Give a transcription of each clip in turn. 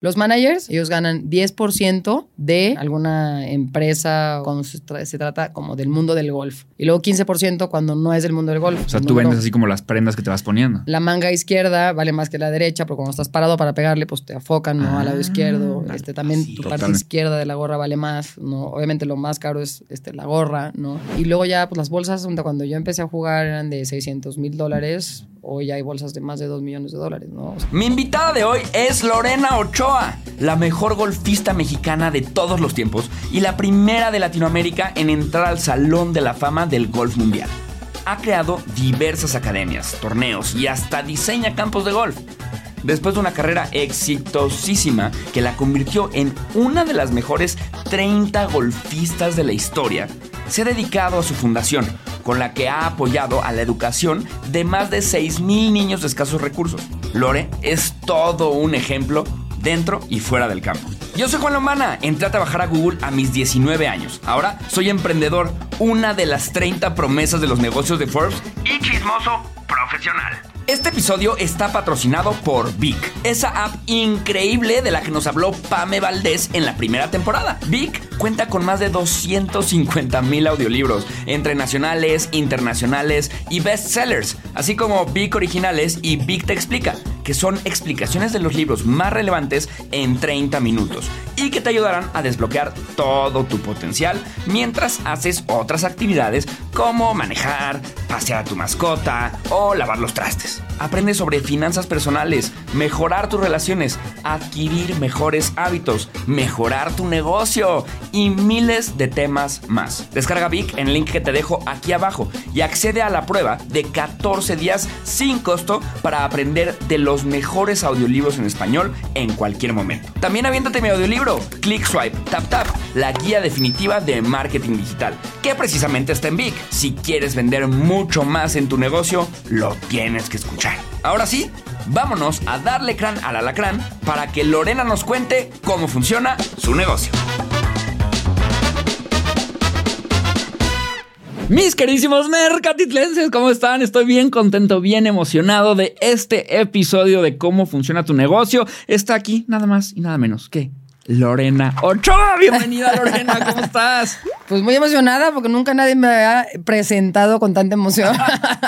Los managers, ellos ganan 10% de alguna empresa cuando se, tra- se trata como del mundo del golf. Y luego 15% cuando no es del mundo del golf. O sea, tú vendes así como las prendas que te vas poniendo. La manga izquierda vale más que la derecha, porque cuando estás parado para pegarle, pues te afocan, ¿no? Al lado Ah, izquierdo. vale. Este, también Sí, tu parte totalmente. izquierda de la gorra vale más, ¿no? Obviamente lo más caro es este, la gorra, ¿no? Y luego ya, pues las bolsas, cuando yo empecé a jugar eran de 600 mil dólares, hoy hay bolsas de más de 2 millones de dólares, ¿no? Mi invitada de hoy es Lorena Ochoa, la mejor golfista mexicana de todos los tiempos y la primera de Latinoamérica en entrar al Salón de la Fama del Golf Mundial. Ha creado diversas academias, torneos y hasta diseña campos de golf. Después de una carrera exitosísima que la convirtió en una de las mejores 30 golfistas de la historia, se ha dedicado a su fundación, con la que ha apoyado a la educación de más de 6.000 niños de escasos recursos. Lore es todo un ejemplo dentro y fuera del campo. Yo soy Juan Lombana, entré a trabajar a Google a mis 19 años. Ahora soy emprendedor, una de las 30 promesas de los negocios de Forbes y chismoso profesional. Este episodio está patrocinado por Vic, esa app increíble de la que nos habló Pame Valdés en la primera temporada. Vic cuenta con más de 250 mil audiolibros, entre nacionales, internacionales y bestsellers, así como Vic originales y Vic te explica, que son explicaciones de los libros más relevantes en 30 minutos y que te ayudarán a desbloquear todo tu potencial mientras haces otras actividades como manejar, pasear a tu mascota o lavar los trastes. Aprende sobre finanzas personales, mejorar tus relaciones, adquirir mejores hábitos, mejorar tu negocio y miles de temas más. Descarga Vic en el link que te dejo aquí abajo y accede a la prueba de 14 días sin costo para aprender de los mejores audiolibros en español en cualquier momento. También aviéntate mi audiolibro, Click Swipe Tap Tap, la guía definitiva de marketing digital, que precisamente está en Vic. Si quieres vender mucho más en tu negocio, lo tienes que. Ahora sí, vámonos a darle crán al alacrán para que Lorena nos cuente cómo funciona su negocio. Mis queridísimos mercatitlenses, ¿cómo están? Estoy bien contento, bien emocionado de este episodio de cómo funciona tu negocio. Está aquí nada más y nada menos que Lorena Ochoa. Bienvenida, Lorena, ¿cómo estás? Pues muy emocionada porque nunca nadie me había presentado con tanta emoción.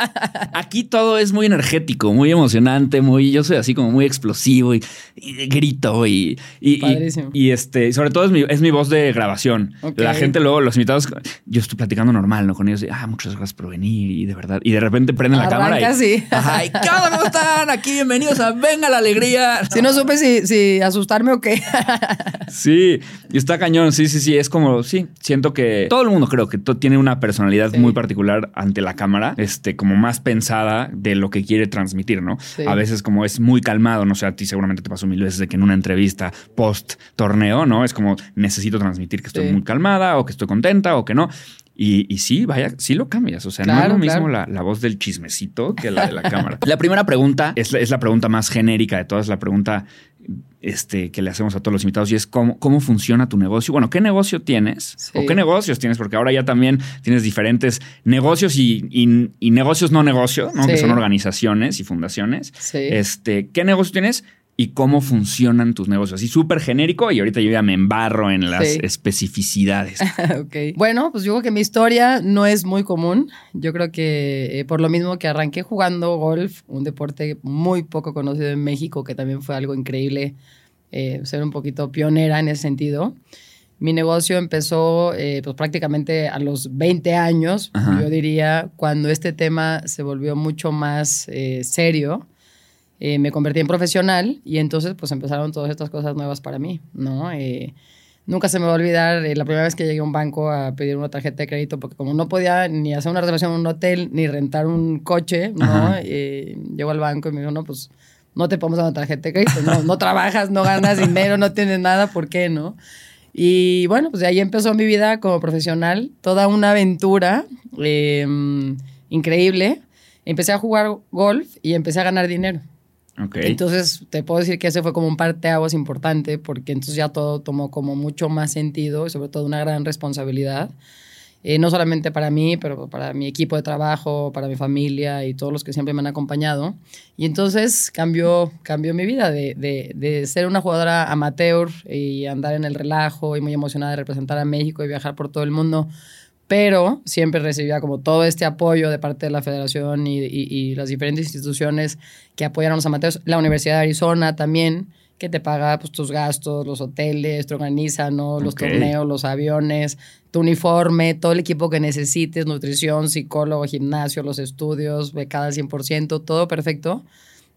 Aquí todo es muy energético, muy emocionante, muy. Yo soy así como muy explosivo y, y grito y. y, y- Padrísimo. y este, y sobre todo es mi, es mi voz de grabación. La gente luego, los invitados, yo estoy platicando normal, ¿no? Con ellos, de, ah, muchas gracias por venir y de verdad. Y de repente prenden la cámara. Y, sí. Ajá, y. ¿Cómo están? Aquí, bienvenidos a Venga la Alegría. si no supe si, si asustarme o qué. Sí, y está cañón, sí, sí, sí, es como, sí, siento que todo el mundo creo que tiene una personalidad Sí. muy particular ante la cámara, este, como más pensada de lo que quiere transmitir, ¿no? Sí. A veces como es muy calmado, no sé, a ti seguramente te pasó mil veces de que en una entrevista post torneo, ¿no? Es como necesito transmitir que estoy Sí. muy calmada o que estoy contenta o que no. Y, y sí, vaya, sí lo cambias. O sea, no es lo mismo claro. la, la voz del chismecito que la de la cámara. La primera pregunta es la, es la pregunta más genérica de todas, la pregunta este, que le hacemos a todos los invitados y es cómo, cómo funciona tu negocio. Bueno, ¿qué negocio tienes? Sí. ¿O qué negocios tienes? Porque ahora ya también tienes diferentes negocios y, y- y negocios no negocios, ¿no? Sí. que son organizaciones y fundaciones. Sí. Este, ¿Qué negocio tienes? Y cómo funcionan tus negocios. Así súper genérico y ahorita yo ya me embarro en las Sí. especificidades. ok. Bueno, pues yo creo que mi historia no es muy común. Yo creo que eh, por lo mismo que arranqué jugando golf, un deporte muy poco conocido en México, que también fue algo increíble eh, ser un poquito pionera en ese sentido. Mi negocio empezó eh, pues prácticamente a los 20 años, Ajá. yo diría, cuando este tema se volvió mucho más eh, serio. Eh, me convertí en profesional y entonces pues empezaron todas estas cosas nuevas para mí, ¿no? Eh, nunca se me va a olvidar eh, la primera vez que llegué a un banco a pedir una tarjeta de crédito porque como no podía ni hacer una reservación en un hotel ni rentar un coche, ¿no? Eh, llego al banco y me dijo, no, pues no te podemos dar una tarjeta de crédito, no, no trabajas, no ganas dinero, no tienes nada, ¿por qué no? Y bueno, pues de ahí empezó mi vida como profesional, toda una aventura eh, increíble. Empecé a jugar golf y empecé a ganar dinero. Entonces, te puedo decir que ese fue como un parteaguas importante porque entonces ya todo tomó como mucho más sentido y sobre todo una gran responsabilidad. eh, no solamente para mí, pero para mi equipo de trabajo, para mi familia y todos los que siempre me han acompañado. Y entonces cambió, cambió mi vida de, de, de ser una jugadora amateur y andar en el relajo y muy emocionada de representar a México y viajar por todo el mundo pero siempre recibía como todo este apoyo de parte de la federación y, y, y, las diferentes instituciones que apoyan a los amateurs. La Universidad de Arizona también, que te paga pues, tus gastos, los hoteles, te organiza ¿no? los torneos, los aviones, tu uniforme, todo el equipo que necesites, nutrición, psicólogo, gimnasio, los estudios, becada al 100%, todo perfecto.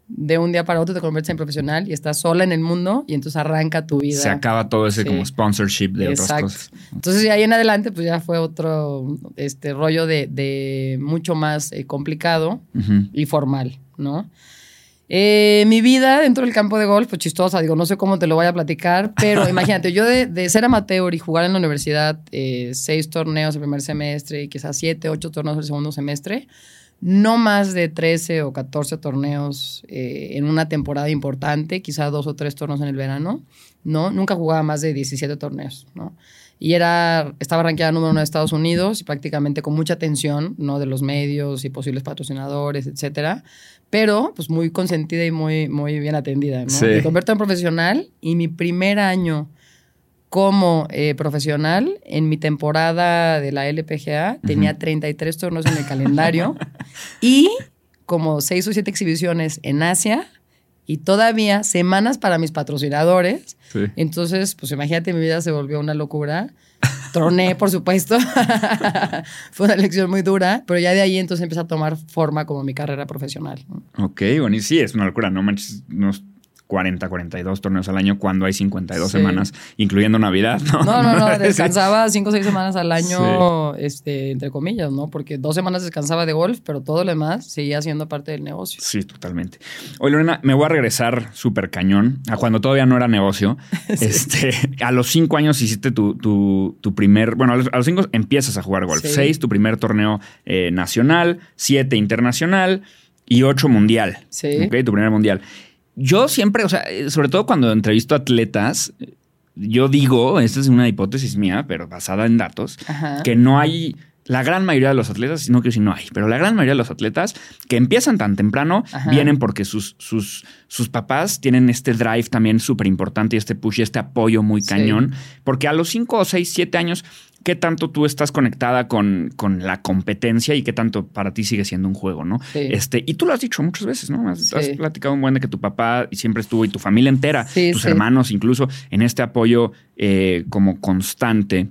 De un día para otro te conviertes en profesional y estás sola en el mundo y entonces arranca tu vida. Se acaba todo ese Sí. como sponsorship de Exacto. otras cosas. Entonces, de ahí en adelante, pues ya fue otro este, rollo de, de mucho más eh, complicado Ujú. y formal, ¿no? Eh, mi vida dentro del campo de golf, pues chistosa, digo, no sé cómo te lo voy a platicar, pero imagínate, yo de, de ser amateur y jugar en la universidad eh, seis torneos el primer semestre y quizás siete, ocho torneos el segundo semestre, no más de 13 o 14 torneos eh, en una temporada importante, quizás dos o tres torneos en el verano, ¿no? Nunca jugaba más de 17 torneos, ¿no? Y era, estaba rankeada número uno de Estados Unidos y prácticamente con mucha atención, ¿no? De los medios y posibles patrocinadores, etcétera. Pero, pues, muy consentida y muy, muy bien atendida, ¿no? Sí. Me convierto en profesional y mi primer año como eh, profesional, en mi temporada de la LPGA, tenía 33 torneos en el calendario y como seis o siete exhibiciones en Asia y todavía semanas para mis patrocinadores. Sí. Entonces, pues imagínate, mi vida se volvió una locura. Troné, por supuesto. Fue una lección muy dura, pero ya de ahí entonces empecé a tomar forma como mi carrera profesional. ¿no? Ok, bueno, y sí, es una locura, no manches, unos 40, 42 torneos al año cuando hay 52 Sí. semanas, incluyendo Navidad, ¿no? No, no, no, descansaba cinco o seis semanas al año, este, entre comillas, ¿no? Porque dos semanas descansaba de golf, pero todo lo demás seguía siendo parte del negocio. Sí, totalmente. Oye, Lorena, me voy a regresar súper cañón a cuando todavía no era negocio. Este, a los cinco años hiciste tu, tu- tu primer, bueno, a los, a los cinco empiezas a jugar golf. Sí. Seis, tu primer torneo eh, nacional, siete internacional y ocho mundial. Sí. Ok, tu primer mundial. Yo siempre, o sea, eh, sobre todo cuando entrevisto atletas, yo digo, esta es una hipótesis mía, pero basada en datos, Ajá. que no hay la gran mayoría de los atletas, no quiero decir no hay, pero la gran mayoría de los atletas que empiezan tan temprano Ajá. vienen porque sus, sus, sus papás tienen este drive también súper importante y este push y este apoyo muy Sí. cañón. Porque a los 5 o 6, 7 años, ¿qué tanto tú estás conectada con, con la competencia y qué tanto para ti sigue siendo un juego, no? Sí. Este, y tú lo has dicho muchas veces, ¿no? Has, Sí. has platicado un buen de que tu papá siempre estuvo y tu familia entera, Sí, tus hermanos incluso, en este apoyo eh, como constante.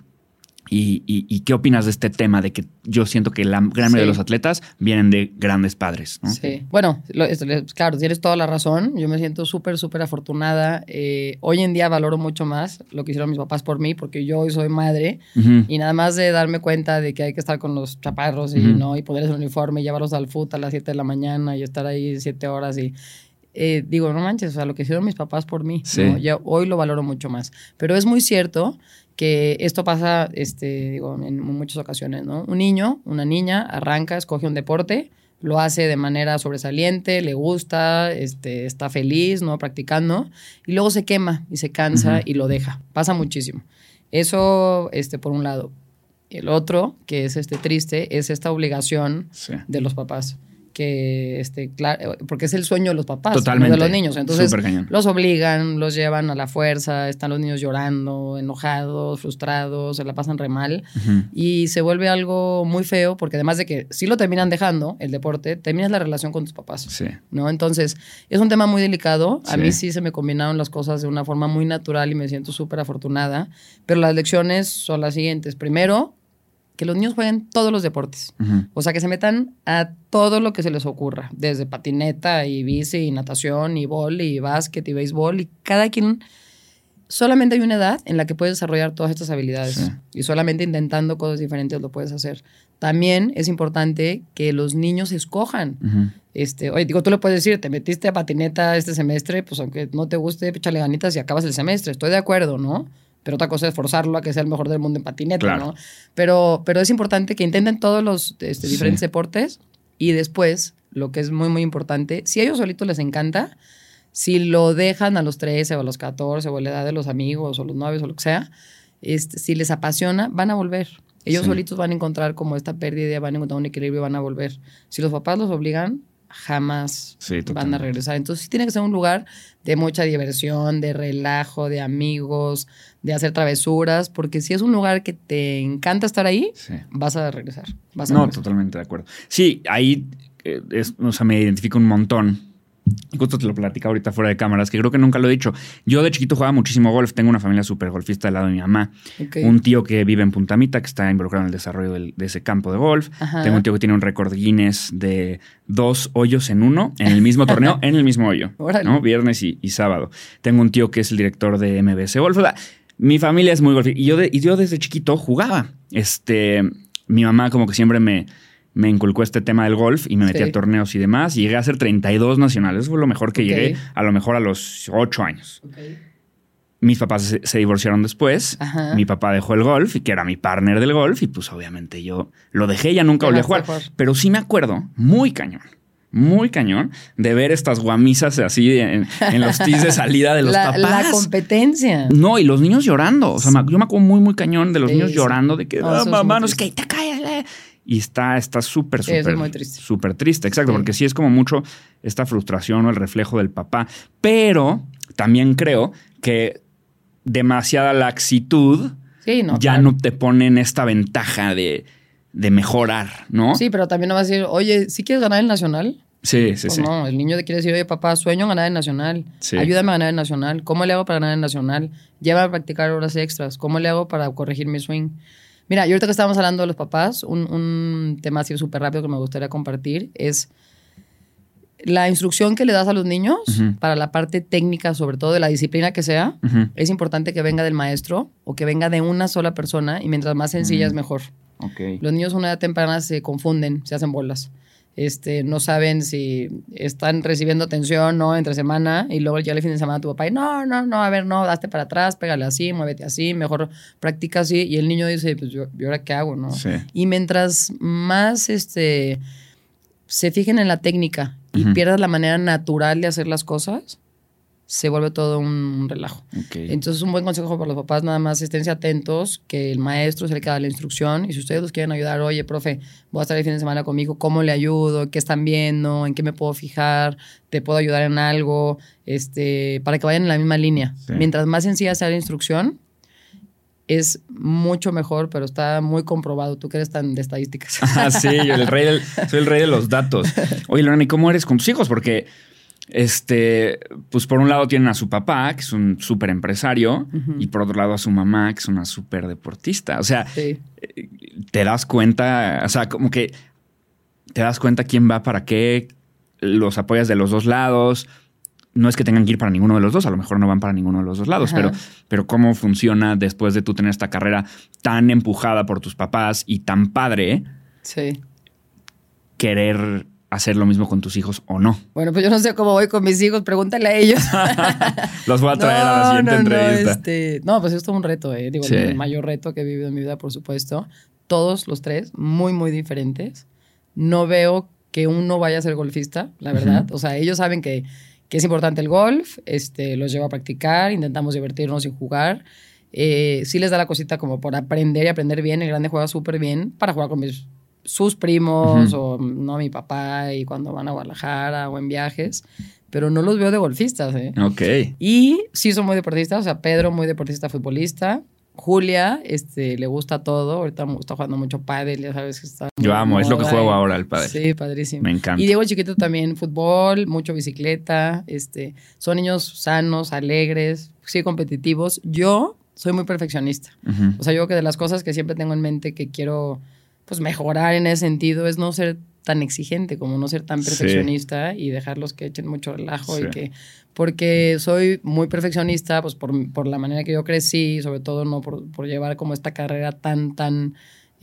Y, y- y qué opinas de este tema de que yo siento que la gran mayoría de los atletas vienen de grandes padres? ¿no? Sí. Bueno, lo- es- claro, tienes toda la razón. Yo me siento súper, súper afortunada. Eh, hoy en día valoro mucho más lo que hicieron mis papás por mí, porque yo hoy soy madre y nada más de darme cuenta de que hay que estar con los chaparros y, Ujú. ¿no? y ponerles el uniforme y llevarlos al fútbol a las 7 de la mañana y estar ahí 7 horas y... eh, digo, no manches, o sea, lo que hicieron mis papás por mí, Sí. ¿no? Ya hoy lo valoro mucho más. Pero es muy cierto que esto pasa, este, digo, en muchas ocasiones, ¿no? Un niño, una niña, arranca, escoge un deporte, lo hace de manera sobresaliente, le gusta, este, está feliz, ¿no? Practicando, y luego se quema y se cansa y lo deja. Pasa muchísimo. Eso, este, por un lado. El otro, que es este triste, es esta obligación Sí. de los papás. Que, este, claro, porque es el sueño de los papás, Totalmente. de los niños. Entonces, los obligan, los llevan a la fuerza, están los niños llorando, enojados, frustrados, se la pasan re mal. Y se vuelve algo muy feo, porque además de que si lo terminan dejando, el deporte, terminas la relación con tus papás. Sí. ¿no? Entonces, es un tema muy delicado. A Sí. mí sí se me combinaron las cosas de una forma muy natural y me siento súper afortunada. Pero las lecciones son las siguientes. Primero, que los niños jueguen todos los deportes. O sea, que se metan a todo lo que se les ocurra, desde patineta y bici y natación y bol y básquet y béisbol y cada quien... Solamente hay una edad en la que puedes desarrollar todas estas habilidades Sí. y solamente intentando cosas diferentes lo puedes hacer. También es importante que los niños escojan. Este, oye, digo, tú le puedes decir, te metiste a patineta este semestre, pues aunque no te guste, échale ganitas y acabas el semestre. Estoy de acuerdo, ¿no? Pero otra cosa es forzarlo a que sea el mejor del mundo en patineta, Claro. ¿no? Pero, pero es importante que intenten todos los este, Sí. diferentes deportes y después, lo que es muy, muy importante, si a ellos solitos les encanta, si lo dejan a los 13 o a los 14 o a la edad de los amigos o los novios o lo que sea, este, si les apasiona, van a volver. Ellos Sí. solitos van a encontrar como esta pérdida, van a encontrar un equilibrio y van a volver. Si los papás los obligan, jamás Sí, van a regresar. Entonces sí tiene que ser un lugar de mucha diversión, de relajo, de amigos, de hacer travesuras, porque si es un lugar que te encanta estar ahí, Sí. vas a regresar. Vas a No, regresar. totalmente de acuerdo. Sí, ahí eh, es- o sea, me identifico un montón. Justo te lo platicaba ahorita fuera de cámaras, que creo que nunca lo he dicho. Yo de chiquito jugaba muchísimo golf. Tengo una familia súper golfista al lado de mi mamá. Un tío que vive en Puntamita, que está involucrado en el desarrollo del- de ese campo de golf. Ajá. Tengo un tío que tiene un récord Guinness de dos hoyos en uno, en el mismo torneo, en el mismo hoyo. ¿no? Viernes y, y sábado. Tengo un tío que es el director de MBC Golf. O sea, mi familia es muy golfista. Y yo, de- y yo desde chiquito jugaba. Este, mi mamá como que siempre me, me inculcó este tema del golf y me metí Sí. a torneos y demás. Y llegué a hacer 32 nacionales. Eso fue lo mejor que llegué, a lo mejor a los 8 años. Mis papás se, se divorciaron después. Ajá. Mi papá dejó el golf y que era mi partner del golf. Y pues obviamente yo lo dejé, ya nunca volví a jugar. Pero sí me acuerdo, muy cañón, muy cañón, de ver estas guamisas así en, en los tees de salida de los la, papás. la competencia. No, y los niños llorando. O sea, yo me acuerdo muy, muy cañón de los Sí, niños sí. llorando de que, "Ah, es mamá, no qué, triste. te callas. Eh". Y está está súper, Sí, eso es súper, muy triste. súper triste. Exacto, Sí. porque sí es como mucho esta frustración o el reflejo del papá. Pero también creo que demasiada laxitud Sí, no. ya claro. no te pone en esta ventaja de, de mejorar, ¿no? Sí, pero también no vas a decir, oye, ¿sí quieres ganar el nacional? sí, sí. Pues sí. no, el niño te quiere decir, oye, papá, sueño ganar el nacional. Sí. Ayúdame a ganar el nacional. ¿Cómo le hago para ganar el nacional? Llévame a practicar horas extras. ¿Cómo le hago para corregir mi swing? Mira, y ahorita que estábamos hablando de los papás, un, un tema así súper rápido que me gustaría compartir es la instrucción que le das a los niños para la parte técnica, sobre todo de la disciplina que sea. Es importante que venga del maestro o que venga de una sola persona y mientras más sencilla es mejor. Los niños a una edad temprana se confunden, se hacen bolas. Este, no saben si están recibiendo atención no entre semana y luego ya el fin de semana tu papá y no, no, no, a ver, no, daste para atrás, pégale así, muévete así, mejor practica así y el niño dice, pues yo, ¿y ahora qué hago, no? Sí. Y mientras más este se fijen en la técnica y pierdas la manera natural de hacer las cosas, se vuelve todo un, relajo. Entonces, un buen consejo para los papás, nada más esténse atentos, que el maestro es el que da la instrucción. Y si ustedes los quieren ayudar, oye, profe, voy a estar el fin de semana conmigo, ¿cómo le ayudo? ¿Qué están viendo? ¿En qué me puedo fijar? ¿Te puedo ayudar en algo? Este, para que vayan en la misma línea. Sí. Mientras más sencilla sea la instrucción, es mucho mejor, pero está muy comprobado. Tú que eres tan de estadísticas. Ah, sí, yo el rey del- soy el rey de los datos. Oye, Lorena, ¿y cómo eres con tus hijos? Porque, este, pues por un lado tienen a su papá, que es un súper empresario, y por otro lado a su mamá, que es una súper deportista. O sea, Sí. te das cuenta, o sea, como que te das cuenta quién va para qué, los apoyas de los dos lados. No es que tengan que ir para ninguno de los dos, a lo mejor no van para ninguno de los dos lados, Ajá. pero, pero cómo funciona después de tú tener esta carrera tan empujada por tus papás y tan padre, Sí. querer hacer lo mismo con tus hijos o no. Bueno, pues yo no sé cómo voy con mis hijos, pregúntale a ellos. Los voy a traer a la siguiente no, entrevista. No, este, no, pues esto es un reto, eh. Digo, Sí. el mayor reto que he vivido en mi vida, por supuesto. Todos los tres, muy, muy diferentes. No veo que uno vaya a ser golfista, la verdad. O sea, ellos saben que, que es importante el golf, este, los llevo a practicar, intentamos divertirnos y jugar. Eh, sí les da la cosita como por aprender y aprender bien. El grande juega súper bien para jugar con mis, sus primos o no mi papá y cuando van a Guadalajara o en viajes. Pero no los veo de golfistas, ¿eh? Ok. Y sí son muy deportistas, o sea, Pedro muy deportista futbolista. Julia, este, le gusta todo. Ahorita me está jugando mucho pádel, ya sabes que está. Yo amo, es lo que juego y- ahora, el padre. Sí, padrísimo. Me encanta. Y Diego chiquito también, fútbol, mucho bicicleta. Este, son niños sanos, alegres, sí competitivos. Yo soy muy perfeccionista. O sea, yo creo que de las cosas que siempre tengo en mente que quiero pues mejorar en ese sentido es no ser tan exigente como no ser tan Sí. perfeccionista y dejarlos que echen mucho relajo Sí. y que porque soy muy perfeccionista pues por, por la manera que yo crecí sobre todo no por, por llevar como esta carrera tan tan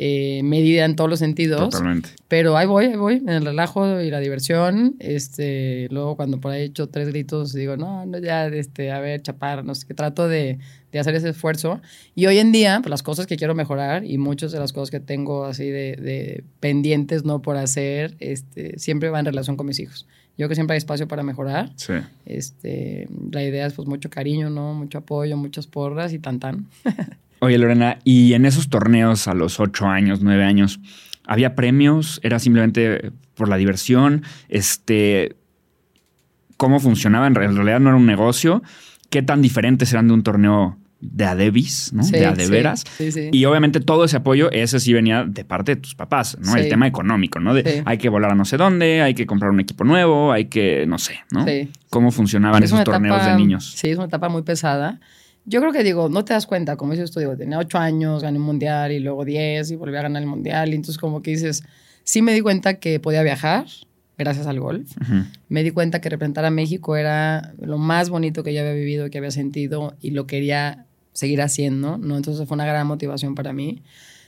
eh, medida en todos los sentidos Totalmente. pero ahí voy, ahí voy, en el relajo y la diversión. Este, luego cuando por ahí he hecho tres gritos, digo, no, no, ya, este, a ver, chapar, no sé qué, trato de, de hacer ese esfuerzo. Y hoy en día, pues las cosas que quiero mejorar y muchas de las cosas que tengo así de, de pendientes, no por hacer, este, siempre va en relación con mis hijos. Yo creo que siempre hay espacio para mejorar. Sí. Este, la idea es pues mucho cariño, ¿no? Mucho apoyo, muchas porras y tan tan. Oye, Lorena, y en esos torneos a los ocho años, nueve años, ¿había premios? ¿Era simplemente por la diversión? Este, ¿Cómo funcionaba? En realidad no era un negocio. ¿Qué tan diferentes eran de un torneo de Adebis, ¿no? Sí, de adeveras. sí, sí. Y obviamente todo ese apoyo, ese sí venía de parte de tus papás, ¿no? El tema económico, ¿no? De hay que volar a no sé dónde, hay que comprar un equipo nuevo, hay que, no sé, ¿no? Sí. ¿Cómo funcionaban Es esos torneos etapa- de niños? Sí, es una etapa muy pesada. Yo creo que digo, no te das cuenta, como dices tú, digo, tenía ocho años, gané un mundial y luego diez y volví a ganar el mundial. Y entonces como que dices, sí me di cuenta que podía viajar gracias al golf. Ujú. Me di cuenta que representar a México era lo más bonito que yo había vivido, que había sentido y lo quería seguir haciendo, ¿no? Entonces fue una gran motivación para mí.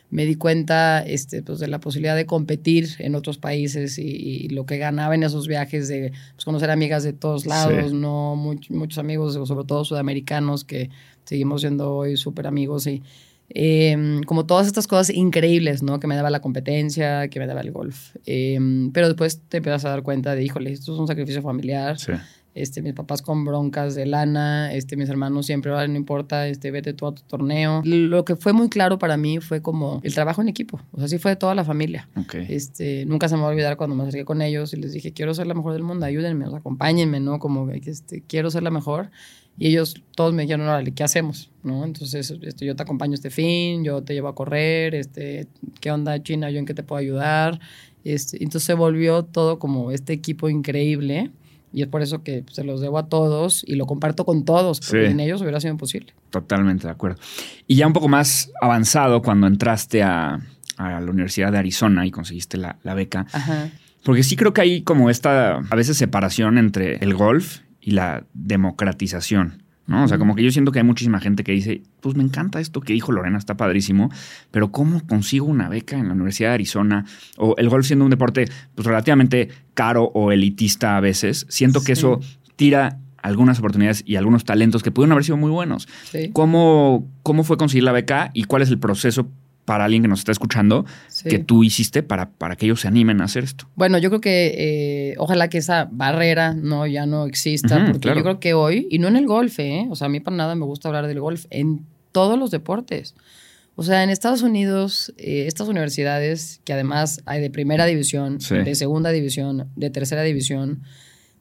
Me di cuenta este, pues, de la posibilidad de competir en otros países y, y lo que ganaba en esos viajes de pues, conocer amigas de todos lados, Sí. ¿no? Much- muchos amigos, sobre todo sudamericanos, que seguimos siendo hoy súper amigos y eh, como todas estas cosas increíbles, ¿no? Que me daba la competencia, que me daba el golf. Eh, pero después te empiezas a dar cuenta de, híjole, esto es un sacrificio familiar. Sí. Este, mis papás con broncas de lana, este, mis hermanos siempre, "Ay, no importa, este, vete tú a tu torneo. Lo que fue muy claro para mí fue como el trabajo en equipo. O sea, sí fue de toda la familia. Ok. Este, nunca se me va a olvidar cuando me acerqué con ellos y les dije, quiero ser la mejor del mundo, ayúdenme, o sea, acompáñenme, ¿no? Como que este, quiero ser la mejor. Y ellos todos me dijeron, órale, ¿qué hacemos? ¿No? Entonces, este, yo te acompaño este fin, yo te llevo a correr, este, ¿qué onda, China? ¿Yo en qué te puedo ayudar? Este, entonces se volvió todo como este equipo increíble. Y es por eso que se los debo a todos y lo comparto con todos, porque Sí. sin ellos hubiera sido imposible. Totalmente de acuerdo. Y ya un poco más avanzado, cuando entraste a, a la Universidad de Arizona y conseguiste la, la beca, Ajá. porque sí creo que hay como esta, a veces, separación entre el golf y la democratización. ¿No? O sea, como que yo siento que hay muchísima gente que dice, pues me encanta esto que dijo Lorena, está padrísimo, pero ¿cómo consigo una beca en la Universidad de Arizona? O el golf siendo un deporte pues, relativamente caro o elitista a veces, siento que eso tira algunas oportunidades y algunos talentos que pudieron haber sido muy buenos. Sí. ¿Cómo, ¿Cómo fue conseguir la beca y cuál es el proceso para alguien que nos está escuchando sí. que tú hiciste para, para que ellos se animen a hacer esto? Bueno, yo creo que eh, ojalá que esa barrera no ya no exista, Ujú, porque claro. yo creo que hoy, y no en el golf, ¿eh? o sea, a mí para nada me gusta hablar del golf, en todos los deportes. O sea, en Estados Unidos, eh, estas universidades, que además hay de primera división, Sí. de segunda división, de tercera división,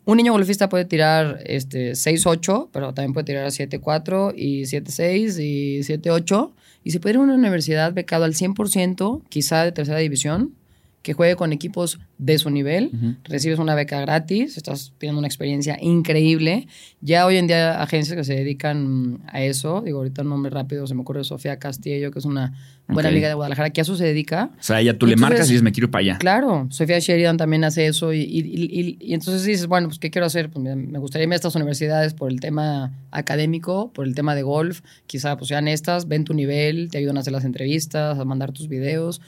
un niño golfista puede tirar este, 6-8, pero también puede tirar 7-4 y 7-6 y 7-8. Y se puede ir a una universidad becado al 100%, quizá de tercera división, que juegue con equipos de su nivel. Recibes una beca gratis, estás teniendo una experiencia increíble. Ya hoy en día hay agencias que se dedican a eso. Digo, ahorita un nombre rápido se me ocurre Sofía Castillo, que es una buena Ok. amiga de Guadalajara, que a eso se dedica. O sea, ella tú le marcas y dices, me quiero para allá. Claro, Sofía Sheridan también hace eso y, y- y- y- y entonces dices, bueno, pues ¿qué quiero hacer? Pues mira, me gustaría irme a estas universidades por el tema académico, por el tema de golf, quizá pues sean estas, ven tu nivel, te ayudan a hacer las entrevistas, a mandar tus videos.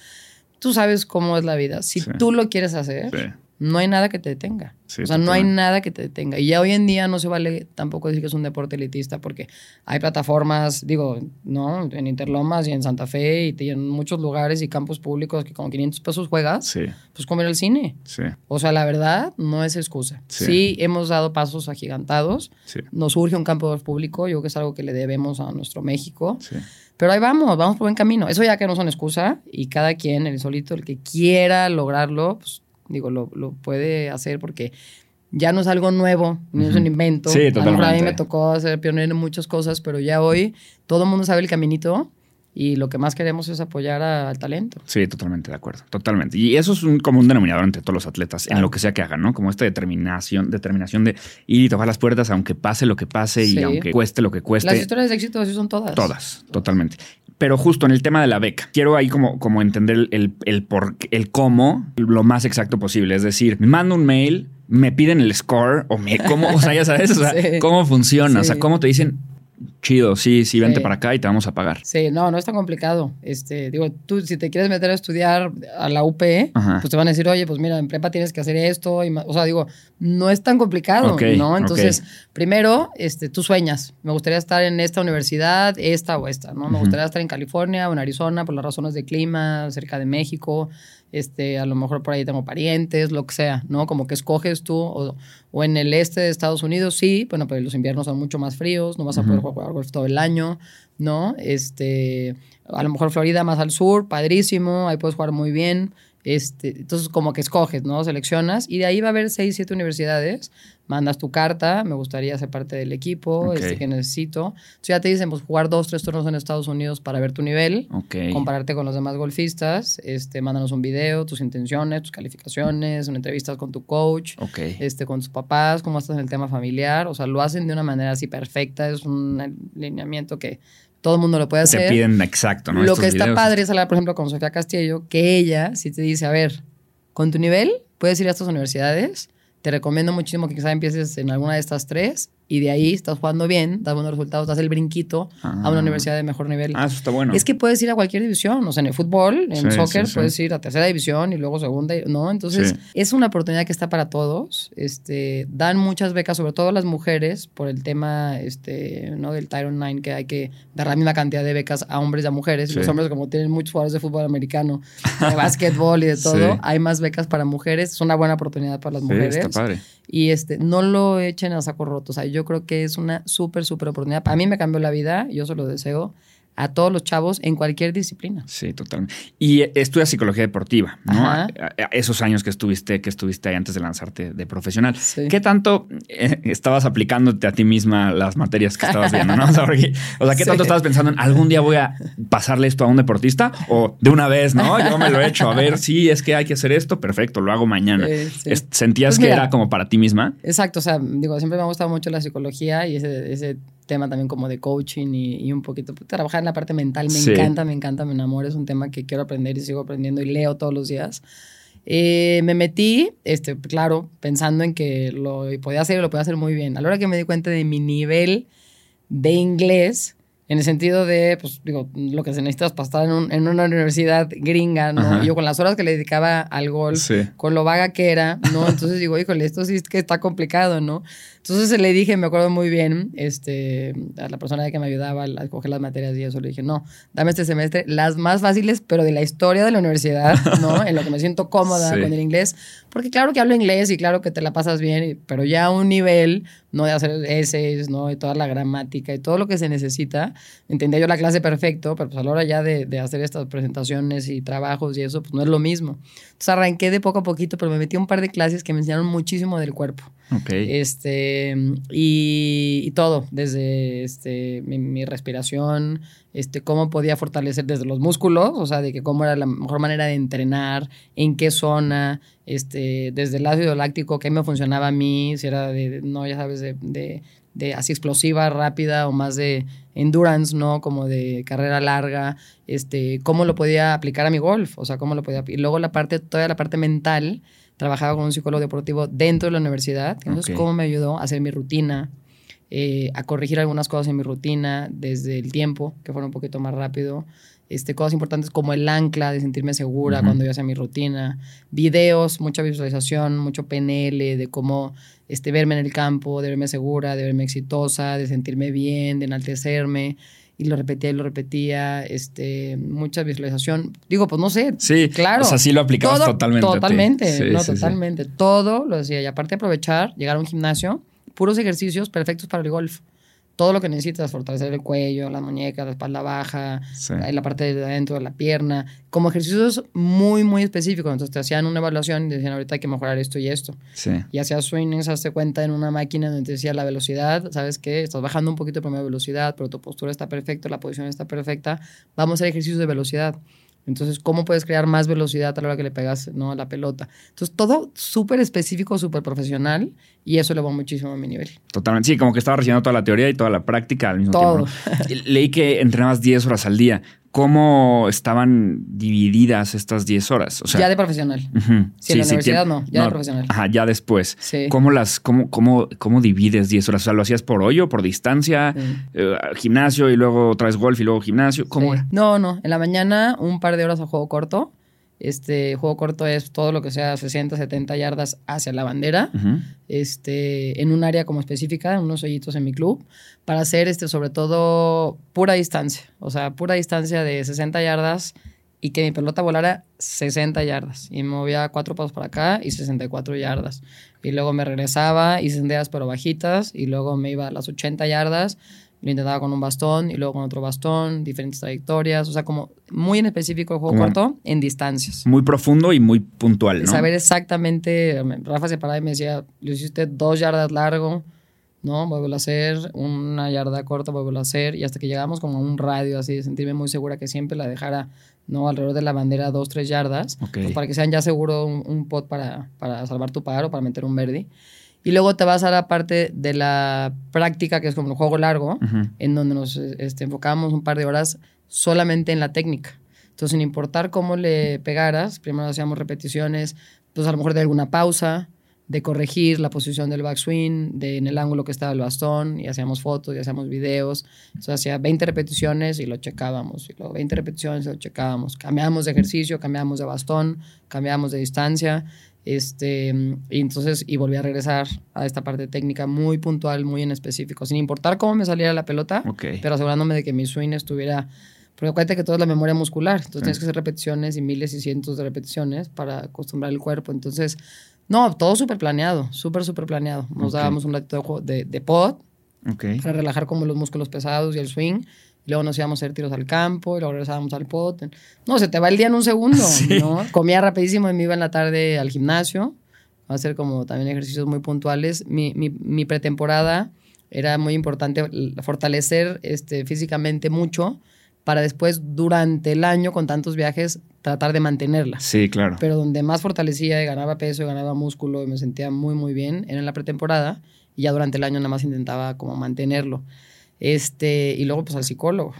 Tú sabes cómo es la vida. Si Sí. tú lo quieres hacer, Sí. no hay nada que te detenga. Sí, o sea, no hay nada que te detenga. Y ya hoy en día no se vale tampoco decir que es un deporte elitista porque hay plataformas, digo, ¿no? En Interlomas y en Santa Fe y en muchos lugares y campos públicos que con 500 pesos juegas, Sí, pues como ir al cine. sí, O sea, la verdad no es excusa. Sí. Hemos dado pasos agigantados. sí, Nos surge un campo público, yo creo que es algo que le debemos a nuestro México. sí. Pero ahí vamos, vamos por buen camino. Eso ya que no son excusa y cada quien, el solito, el que quiera lograrlo, pues digo, lo, lo puede hacer porque ya no es algo nuevo, ni es un invento. Sí, mejor A mí totalmente. me tocó ser pionero en muchas cosas, pero ya hoy todo el mundo sabe el caminito y lo que más queremos es apoyar a- al talento. Sí, totalmente de acuerdo, totalmente. Y eso es un común denominador entre todos los atletas, en lo que sea que hagan, ¿no? Como esta determinación, determinación de ir y tocar las puertas, aunque pase lo que pase y aunque cueste lo que Las cueste. historias de éxito así son todas. Todas, totalmente. Pero justo en el tema de la beca, quiero ahí como, como entender el, el, por el cómo lo más exacto posible. Es decir, me mando un mail, me piden el score o me cómo, o sea, ya sabes, o sea, Sí. cómo funciona, o sea, cómo te dicen, chido, sí, sí, vente Sí. para acá y te vamos a pagar. Sí, no, no es tan complicado. Este, digo, tú si te quieres meter a estudiar a la UP, Ajá. pues te van a decir, oye, pues mira, en prepa tienes que hacer esto. Y o sea, digo, no es tan complicado, Ok, ¿no? Entonces, primero, este, tú sueñas. Me gustaría estar en esta universidad, esta o esta, ¿no? Me Ujú. gustaría estar en California o en Arizona por las razones de clima, cerca de México. Este, a lo mejor por ahí tengo parientes, lo que sea, ¿no? Como que escoges tú, o, o en el este de Estados Unidos, sí, bueno, pero los inviernos son mucho más fríos, no vas a poder Ujú. jugar jugar todo el año, ¿no? Este, a lo mejor Florida más al sur, padrísimo, ahí puedes jugar muy bien. Este, entonces, como que escoges, ¿no? Seleccionas y de ahí va a haber seis, siete universidades. Mandas tu carta, me gustaría ser parte del equipo, Ok. este, que necesito. Entonces ya te dicen, pues jugar dos, tres turnos en Estados Unidos para ver tu nivel, compararte con los demás golfistas, este, mándanos un video, tus intenciones, tus calificaciones, una entrevista con tu coach, Ok. este, con tus papás, cómo estás en el tema familiar. O sea, lo hacen de una manera así perfecta, es un alineamiento que todo el mundo lo puede Te hacer. piden exacto, ¿no? Lo Estos que está videos. padre es hablar, por ejemplo, con Sofía Castillo, que ella si te dice, a ver, con tu nivel puedes ir a estas universidades, te recomiendo muchísimo que quizá empieces en alguna de estas tres y de ahí estás jugando bien, das buenos resultados, das el brinquito a Ah. una universidad de mejor nivel. Ah, eso está bueno. Es que puedes ir a cualquier división, o sea, en el fútbol, en Sí, soccer, sí, sí. puedes ir a tercera división y luego segunda, ¿no? Entonces, es una oportunidad que está para todos. Este, dan muchas becas, sobre todo las mujeres, por el tema este, ¿no? del Title IX, que hay que dar la misma cantidad de becas a hombres y a mujeres. Y los hombres, como tienen muchos jugadores de fútbol americano, de básquetbol y de todo, hay más becas para mujeres. Es una buena oportunidad para las Sí, mujeres. está padre. Y este, no lo echen a saco roto. O sea, yo creo que es una súper, súper oportunidad. A mí me cambió la vida, yo se lo deseo a todos los chavos en cualquier disciplina. Sí, totalmente. Y estudias psicología deportiva, ¿no? Ajá. A- a- Esos años que estuviste, que estuviste ahí antes de lanzarte de profesional. Sí. ¿Qué tanto eh, estabas aplicándote a ti misma las materias que estabas viendo, no? O sea, porque- o sea, ¿qué Sí. tanto estabas pensando en algún día voy a pasarle esto a un deportista? O de una vez, ¿no? Yo me lo he hecho. A ver, sí, es que hay que hacer esto. Perfecto, lo hago mañana. Sí, ¿Sentías Pues que era como para ti misma? Exacto, o sea, digo, siempre me ha gustado mucho la psicología y ese, ese tema también como de coaching y, y un poquito pues, trabajar en la parte mental. Me Sí. encanta, me encanta, me enamora. Es un tema que quiero aprender y sigo aprendiendo y leo todos los días. Eh, me metí, este, claro, pensando en que lo podía hacer y lo podía hacer muy bien. A la hora que me di cuenta de mi nivel de inglés, en el sentido de, pues, digo, lo que se necesita es para estar en, un- en una universidad gringa, ¿no? Ajá. Yo con las horas que le dedicaba al golf, Sí. con lo vaga que era, ¿no? Entonces digo, híjole, esto sí es que está complicado, ¿no? Entonces le dije, me acuerdo muy bien, este, a la persona que me ayudaba a escoger las materias y eso, le dije, no, dame este semestre las más fáciles, pero de la historia de la universidad, ¿no? En lo que me siento cómoda Sí. con el inglés, porque claro que hablo inglés y claro que te la pasas bien, pero ya a un nivel, no de hacer essays, ¿no? Y toda la gramática y todo lo que se necesita. Entendía yo la clase perfecto, pero pues a la hora ya de, de hacer estas presentaciones y trabajos y eso, pues no es lo mismo. Entonces arranqué de poco a poquito, pero me metí a un par de clases que me enseñaron muchísimo del cuerpo. Ok. Este, y, y todo, desde este, mi, mi respiración, este, cómo podía fortalecer desde los músculos, o sea, de que cómo era la mejor manera de entrenar, en qué zona, este, desde el ácido láctico, qué me funcionaba a mí, si era de, de- no, ya sabes, de, de, de así explosiva, rápida o más de endurance, ¿no? Como de carrera larga, este, cómo lo podía aplicar a mi golf, o sea, cómo lo podía... Y luego la parte, toda la parte mental, trabajaba con un psicólogo deportivo dentro de la universidad, entonces cómo me ayudó a hacer mi rutina, eh, a corregir algunas cosas en mi rutina desde el tiempo, que fuera un poquito más rápido. Este, cosas importantes como el ancla de sentirme segura Ujú. cuando yo hacía mi rutina. Videos, mucha visualización, mucho PNL de cómo este, verme en el campo, de verme segura, de verme exitosa, de sentirme bien, de enaltecerme. Y lo repetía y lo repetía. Este, mucha visualización. Digo, pues no sé. Sí, claro. O sea, sí lo aplicabas Todo- totalmente. Totalmente, Sí, no, sí, sí. totalmente. Todo lo decía. Y aparte aprovechar, llegar a un gimnasio, puros ejercicios perfectos para el golf. Todo lo que necesitas, fortalecer el cuello, las muñecas, la espalda baja, Sí. la parte de adentro de la pierna, como ejercicios muy, muy específicos. Entonces te hacían una evaluación y te decían, ahorita hay que mejorar esto y esto. Sí. Y hacías swings, hazte cuenta en una máquina donde te decía la velocidad, ¿sabes qué? Estás bajando un poquito de velocidad, pero tu postura está perfecta, la posición está perfecta. Vamos a hacer ejercicios de velocidad. Entonces, ¿cómo puedes crear más velocidad a la hora que le pegas ¿no? a la pelota? Entonces, todo súper específico, súper profesional y eso elevó muchísimo a mi nivel. Totalmente. Sí, como que estaba recibiendo toda la teoría y toda la práctica al mismo Todo. tiempo. ¿no? Leí que entrenabas 10 horas al día. ¿Cómo estaban divididas estas 10 horas? O sea, ya de profesional. Sí, en la universidad no, ya de profesional. Ajá, ya después. Sí. ¿Cómo las, cómo, cómo, cómo divides 10 horas? O sea, ¿lo hacías por hoyo, por distancia, eh, gimnasio y luego otra vez golf y luego gimnasio? ¿Cómo era? No, no. En la mañana, un par de horas a juego corto. Este juego corto es todo lo que sea 60, 70 yardas hacia la bandera. Este, en un área como específica, en unos hoyitos en mi club, para hacer este, sobre todo pura distancia. O sea, pura distancia de 60 yardas y que mi pelota volara 60 yardas. Y me movía cuatro pasos para acá y 64 yardas. Y luego me regresaba y 60 yardas pero bajitas. Y luego me iba a las 80 yardas lo intentaba con un bastón y luego con otro bastón, diferentes trayectorias, o sea, como muy en específico el juego Como- corto en distancias. Muy profundo y muy puntual, ¿no? Saber exactamente, Rafa se paraba y me decía, lo hiciste dos yardas largo, ¿no? Vuelvo a hacer, una yarda corta, vuelvo a hacer, y hasta que llegamos como a un radio así, de sentirme muy segura que siempre la dejara, ¿no? Alrededor de la bandera, dos, tres yardas, Ok. pues para que sean ya seguro un, un pot para, para salvar tu par o para meter un verde. Y luego te vas a la parte de la práctica, que es como el juego largo, en donde nos este, enfocábamos un par de horas solamente en la técnica. Entonces, sin importar cómo le pegaras, primero hacíamos repeticiones, pues a lo mejor de alguna pausa, de corregir la posición del backswing, de en el ángulo que estaba el bastón, y hacíamos fotos, y hacíamos videos. Entonces, hacía 20 repeticiones y lo checábamos, y luego 20 repeticiones y lo checábamos. Cambiábamos de ejercicio, cambiábamos de bastón, cambiábamos de distancia, este, y entonces, y volví a regresar a esta parte técnica muy puntual, muy en específico, sin importar cómo me saliera la pelota, Ok. pero asegurándome de que mi swing estuviera. Porque acuérdate que todo es la memoria muscular. Entonces Sí. tienes que hacer repeticiones y miles y cientos de repeticiones para acostumbrar el cuerpo. Entonces, no, todo súper planeado, súper, súper planeado. Nos Ok. dábamos un ratito de, de, de pod Ok. para relajar como los músculos pesados y el swing. Luego nos íbamos a hacer tiros al campo y luego regresábamos al pot. No, se te va el día en un segundo, Sí. ¿no? Comía rapidísimo y me iba en la tarde al gimnasio a hacer como también ejercicios muy puntuales. Mi, mi, mi pretemporada era muy importante fortalecer este, físicamente mucho para después, durante el año, con tantos viajes, tratar de mantenerla. Sí, claro. Pero donde más fortalecía y ganaba peso y ganaba músculo y me sentía muy, muy bien era en la pretemporada. Y ya durante el año nada más intentaba como mantenerlo. Este, y luego pues al psicólogo.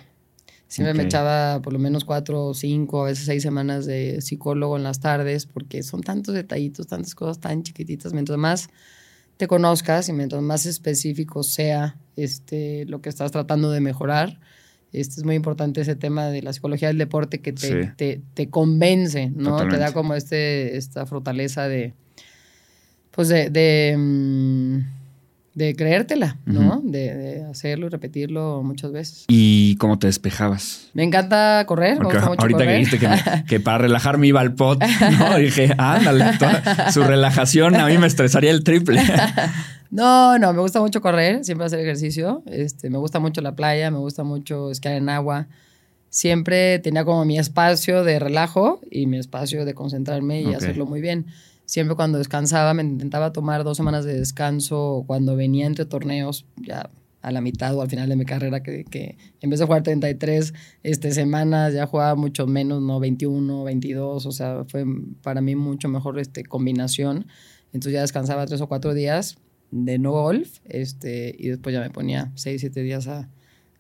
Siempre me Ok. echaba por lo menos cuatro, cinco, a veces seis semanas de psicólogo en las tardes porque son tantos detallitos, tantas cosas tan chiquititas. Mientras más te conozcas y mientras más específico sea este, lo que estás tratando de mejorar, este es muy importante ese tema de la psicología del deporte que te, Sí. te, te convence, ¿no? Te Totalmente. da como este, esta fortaleza de, pues de, de, mm, de creértela, ¿no? De, de hacerlo y repetirlo muchas veces. ¿Y cómo te despejabas? Me encanta correr, me Porque gusta mucho ahorita que correr. dijiste que, me- que para relajarme iba al pot, ¿no? Dije, ándale, toda su relajación a mí me estresaría el triple. No, no, me gusta mucho correr, siempre hacer ejercicio. Este, me gusta mucho la playa, me gusta mucho esquiar en agua. Siempre tenía como mi espacio de relajo y mi espacio de concentrarme y hacerlo muy bien. Siempre cuando descansaba me intentaba tomar dos semanas de descanso cuando venía entre torneos, ya a la mitad o al final de mi carrera, que, que en vez de jugar 33 este, semanas, ya jugaba mucho menos, ¿no? 21, 22, o sea, fue para mí mucho mejor este, combinación. Entonces ya descansaba tres o cuatro días de no golf este, y después ya me ponía seis, siete días a,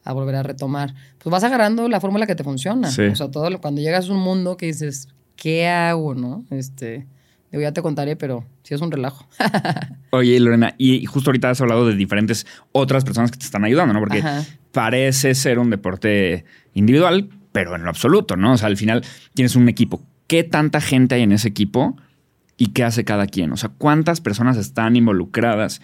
a volver a retomar. Pues vas agarrando la fórmula que te funciona. Sí. O sea, todo lo- cuando llegas a un mundo que dices, ¿qué hago, no? Este, digo, ya te contaré, pero sí es un relajo. Oye, Lorena, y justo ahorita has hablado de diferentes otras personas que te están ayudando, ¿no? Porque Ajá. parece ser un deporte individual, pero en lo absoluto, ¿no? O sea, al final tienes un equipo. ¿Qué tanta gente hay en ese equipo y qué hace cada quien? O sea, ¿cuántas personas están involucradas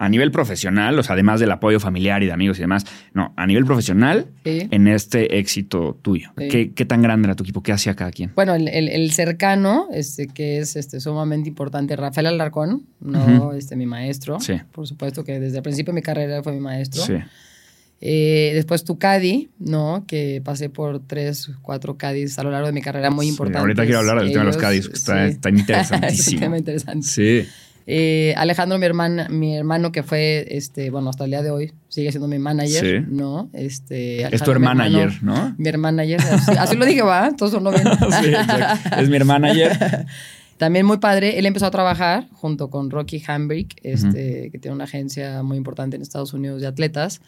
a nivel profesional, o sea, además del apoyo familiar y de amigos y demás? No, a nivel profesional Sí. en este éxito tuyo. Sí. ¿Qué, qué tan grande era tu equipo? ¿Qué hacía cada quien? Bueno, el, el- el cercano, este, que es este, sumamente importante, Rafael Alarcón, no este, mi maestro. Sí. Por supuesto que desde el principio de mi carrera fue mi maestro. Sí. Eh, después tu Cadi, ¿no? Que pasé por tres, cuatro Cadis a lo largo de mi carrera muy Sí, importantes. ahorita quiero hablar del tema de los Cádiz, que está, sí. está es un interesantísimo. tema interesante. Sí. Eh, Alejandro, mi hermana, mi hermano que fue, este, bueno, hasta el día de hoy sigue siendo mi manager, Sí. ¿no? Este, Es tu hermanager, hermano, ¿no? Mi hermanager, así, así lo dije, va, entonces sonó bien. Sí. Es mi hermanager. También muy padre, él empezó a trabajar junto con Rocky Hambrick, este, que tiene una agencia muy importante en Estados Unidos de atletas,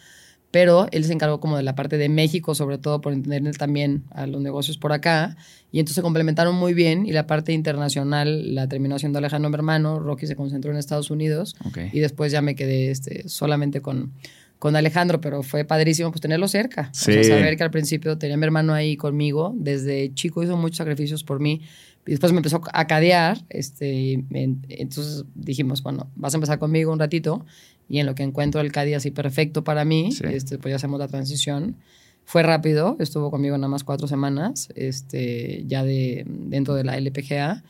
pero él se encargó como de la parte de México, sobre todo por entender también a los negocios por acá, y entonces se complementaron muy bien y la parte internacional la terminó haciendo Alejandro, mi hermano, Rocky se concentró en Estados Unidos y después ya me quedé este, solamente con, con Alejandro, pero fue padrísimo pues tenerlo cerca. Sí. O sea, saber que al principio tenía a mi hermano ahí conmigo, desde chico hizo muchos sacrificios por mí, y después me empezó a cadear, este, entonces dijimos, bueno, vas a empezar conmigo un ratito, y en lo que encuentro el CADI así perfecto para mí, Sí. este, pues ya hacemos la transición. Fue rápido, estuvo conmigo nada más cuatro semanas, este, ya de, dentro de la LPGA,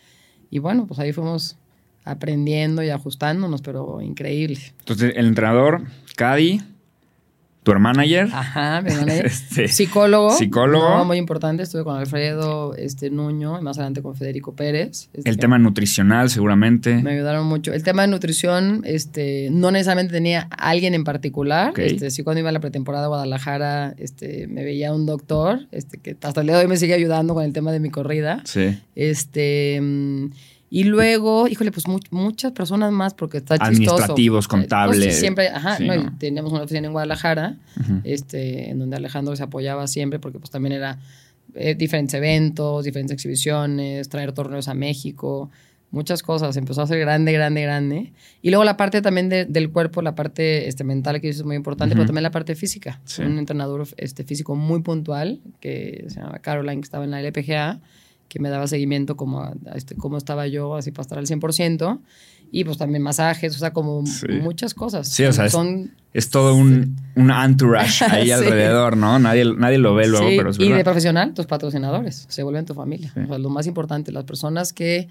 y bueno, pues ahí fuimos aprendiendo y ajustándonos, pero increíble. Entonces, el entrenador, Cadi, tu manager. Ajá, mi manager. Este, psicólogo. psicólogo. No, muy importante. Estuve con Alfredo este, Nuño y más adelante con Federico Pérez. Este, El tema nutricional, seguramente. Me ayudaron mucho. El tema de nutrición, este, no necesariamente tenía a alguien en particular. Este, sí, cuando iba a la pretemporada a Guadalajara, este, me veía un doctor, este, que hasta el día de hoy me sigue ayudando con el tema de mi corrida. Sí. Este, mm, y luego, híjole, pues mu- muchas personas más porque está chistoso. Administrativos, no, sí, contables. siempre, ajá, Sí, no, ¿no? teníamos una oficina en Guadalajara, Ujú. este, en donde Alejandro se apoyaba siempre porque pues también era eh, diferentes eventos, diferentes exhibiciones, traer torneos a México, muchas cosas. Empezó a ser grande, grande, grande. Y luego la parte también de- del cuerpo, la parte este, mental que es muy importante, Ujú. pero también la parte física. Sí. Un entrenador este, físico muy puntual que se llama Caroline, que estaba en la LPGA, que me daba seguimiento como a, a este, cómo estaba yo, así para estar al 100%. Y pues también masajes, o sea, como Sí. muchas cosas. Sí, o sea, es- son Es todo un, un entourage ahí Sí. alrededor, ¿no? Nadie, nadie lo ve luego, pero es y de verdad. profesional, tus patrocinadores se vuelven tu familia. O sea, lo más importante, las personas que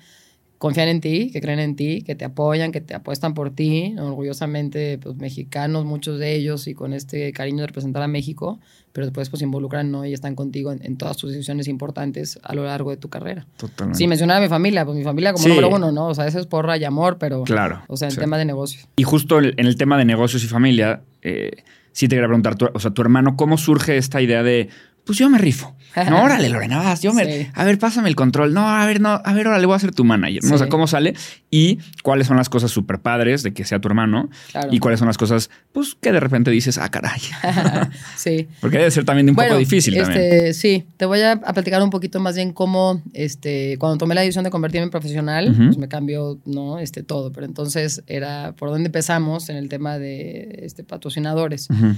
confían en ti, que creen en ti, que te apoyan, que te apuestan por ti, orgullosamente pues, mexicanos, muchos de ellos, y con este cariño de representar a México, pero después pues involucran ¿no? y están contigo en, en todas tus decisiones importantes a lo largo de tu carrera. Totalmente. Sí, mencionaba a mi familia, pues mi familia como Sí. número uno, ¿no? O sea, eso es porra y amor, pero... Claro. O sea, el sí. tema de negocios. Y justo en el tema de negocios y familia, eh, sí te quería preguntar, tu- o sea, tu hermano, ¿cómo surge esta idea de, pues yo me rifo? No, órale, Lorena, vas, yo me... Sí. A ver, pásame el control. No, a ver, no, a ver, órale, voy a ser tu manager. ¿no? O sea, Sí. ¿cómo sale? Y cuáles son las cosas súper padres de que sea tu hermano. Claro. Y cuáles son las cosas, pues, que de repente dices, ah, caray. sí. Porque debe ser también un poco difícil este, también. Sí, te voy a, a platicar un poquito más bien cómo, este, cuando tomé la decisión de convertirme en profesional, pues me cambió, ¿no? Este, todo. Pero entonces era por dónde empezamos en el tema de este, patrocinadores. Ujú.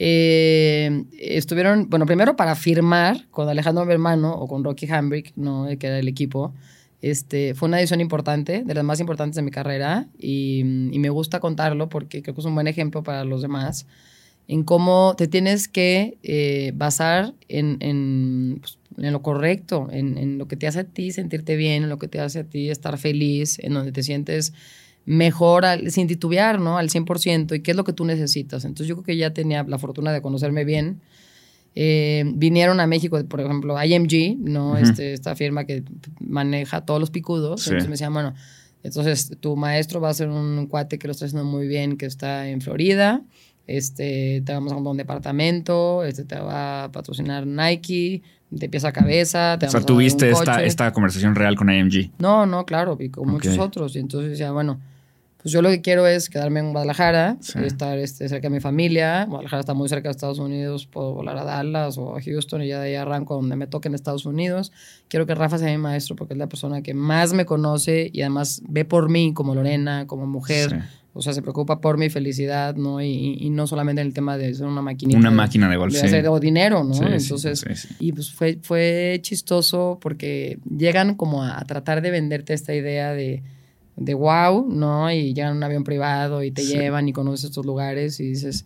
Eh, estuvieron, bueno, primero para firmar con Alejandro mi hermano o con Rocky Hambrick, ¿no? que era el equipo. Este, fue una decisión importante, de las más importantes de mi carrera, y, y me gusta contarlo porque creo que es un buen ejemplo para los demás en cómo te tienes que eh, basar en, en, pues, en lo correcto, en, en lo que te hace a ti sentirte bien, en lo que te hace a ti estar feliz, en donde te sientes mejor al- sin titubear, ¿no? Al 100% y qué es lo que tú necesitas. Entonces yo creo que ya tenía la fortuna de conocerme bien. Eh, vinieron a México, por ejemplo, IMG, ¿no? Ujú. este, esta firma que maneja todos los picudos. Sí. Entonces me decían, bueno, entonces tu maestro va a ser un cuate que lo está haciendo muy bien, que está en Florida. Este, te vamos a comprar un departamento, este, te va a patrocinar Nike, de pies a cabeza. Te O sea, tuviste esta, esta conversación real con IMG. No, no, claro, y con muchos Ok. otros. Y entonces decía, bueno, pues yo lo que quiero es quedarme en Guadalajara, Sí. estar este, cerca de mi familia. Guadalajara está muy cerca de Estados Unidos, puedo volar a Dallas o a Houston y ya de ahí arranco donde me toque en Estados Unidos. Quiero que Rafa sea mi maestro porque es la persona que más me conoce y además ve por mí como Lorena, como mujer. Sí. O sea, se preocupa por mi felicidad, ¿no? Y, y no solamente en el tema de ser una maquinita. Una máquina de golf. de sí. hacer o dinero, ¿no? Sí, sí, Entonces, sí, sí. y pues fue, fue chistoso porque llegan como a, a tratar de venderte esta idea de, de wow, ¿no? Y llegan en un avión privado y te Sí. llevan y conoces estos lugares y dices,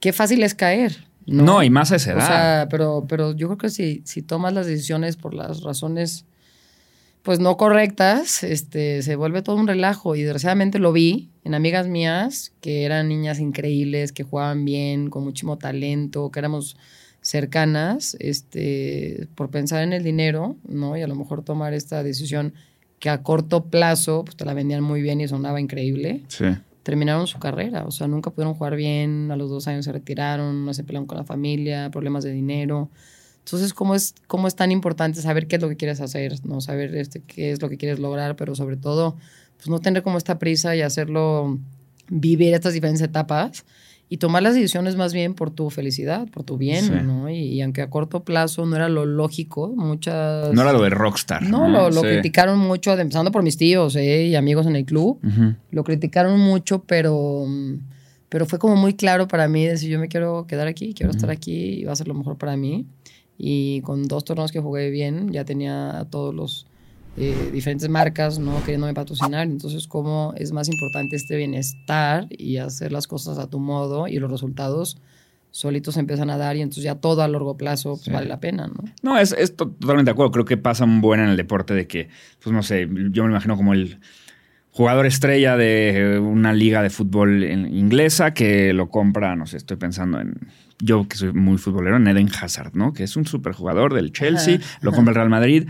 qué fácil es caer. No, No, y más a esa O edad. sea, pero, pero yo creo que si, si tomas las decisiones por las razones pues no correctas, este, se vuelve todo un relajo. Y desgraciadamente lo vi en amigas mías que eran niñas increíbles, que jugaban bien, con muchísimo talento, que éramos cercanas, este, por pensar en el dinero, ¿no? Y a lo mejor tomar esta decisión que a corto plazo pues, te la vendían muy bien y sonaba increíble sí. terminaron su carrera. O sea, nunca pudieron jugar bien, a los dos años se retiraron, no se pelearon con la familia, problemas de dinero. Entonces, ¿cómo es, cómo es tan importante saber qué es lo que quieres hacer? ¿no? Saber este, qué es lo que quieres lograr, pero sobre todo, pues no tener como esta prisa y hacerlo, vivir estas diferentes etapas y tomar las decisiones más bien por tu felicidad, por tu bien, Sí. ¿no? Y, y aunque a corto plazo no era lo lógico, muchas... No era lo de rockstar. No, lo, lo Sí. criticaron mucho, empezando por mis tíos ¿eh? y amigos en el club lo criticaron mucho, pero, pero fue como muy claro para mí decir, yo me quiero quedar aquí, quiero estar aquí y va a ser lo mejor para mí. Y con dos torneos que jugué bien, ya tenía a todos los eh, diferentes marcas, ¿no? Queriéndome patrocinar. Entonces, cómo es más importante este bienestar y hacer las cosas a tu modo y los resultados solitos se empiezan a dar y entonces ya todo a largo plazo pues, Sí. vale la pena, ¿no? No, es, es to- totalmente de acuerdo. Creo que pasa un buen en el deporte de que, pues no sé, yo me imagino como el. jugador estrella de una liga de fútbol inglesa que lo compra, no sé, estoy pensando en yo que soy muy futbolero, en Eden Hazard, ¿no? Que es un superjugador del Chelsea, Ajá, lo ajá. compra el Real Madrid,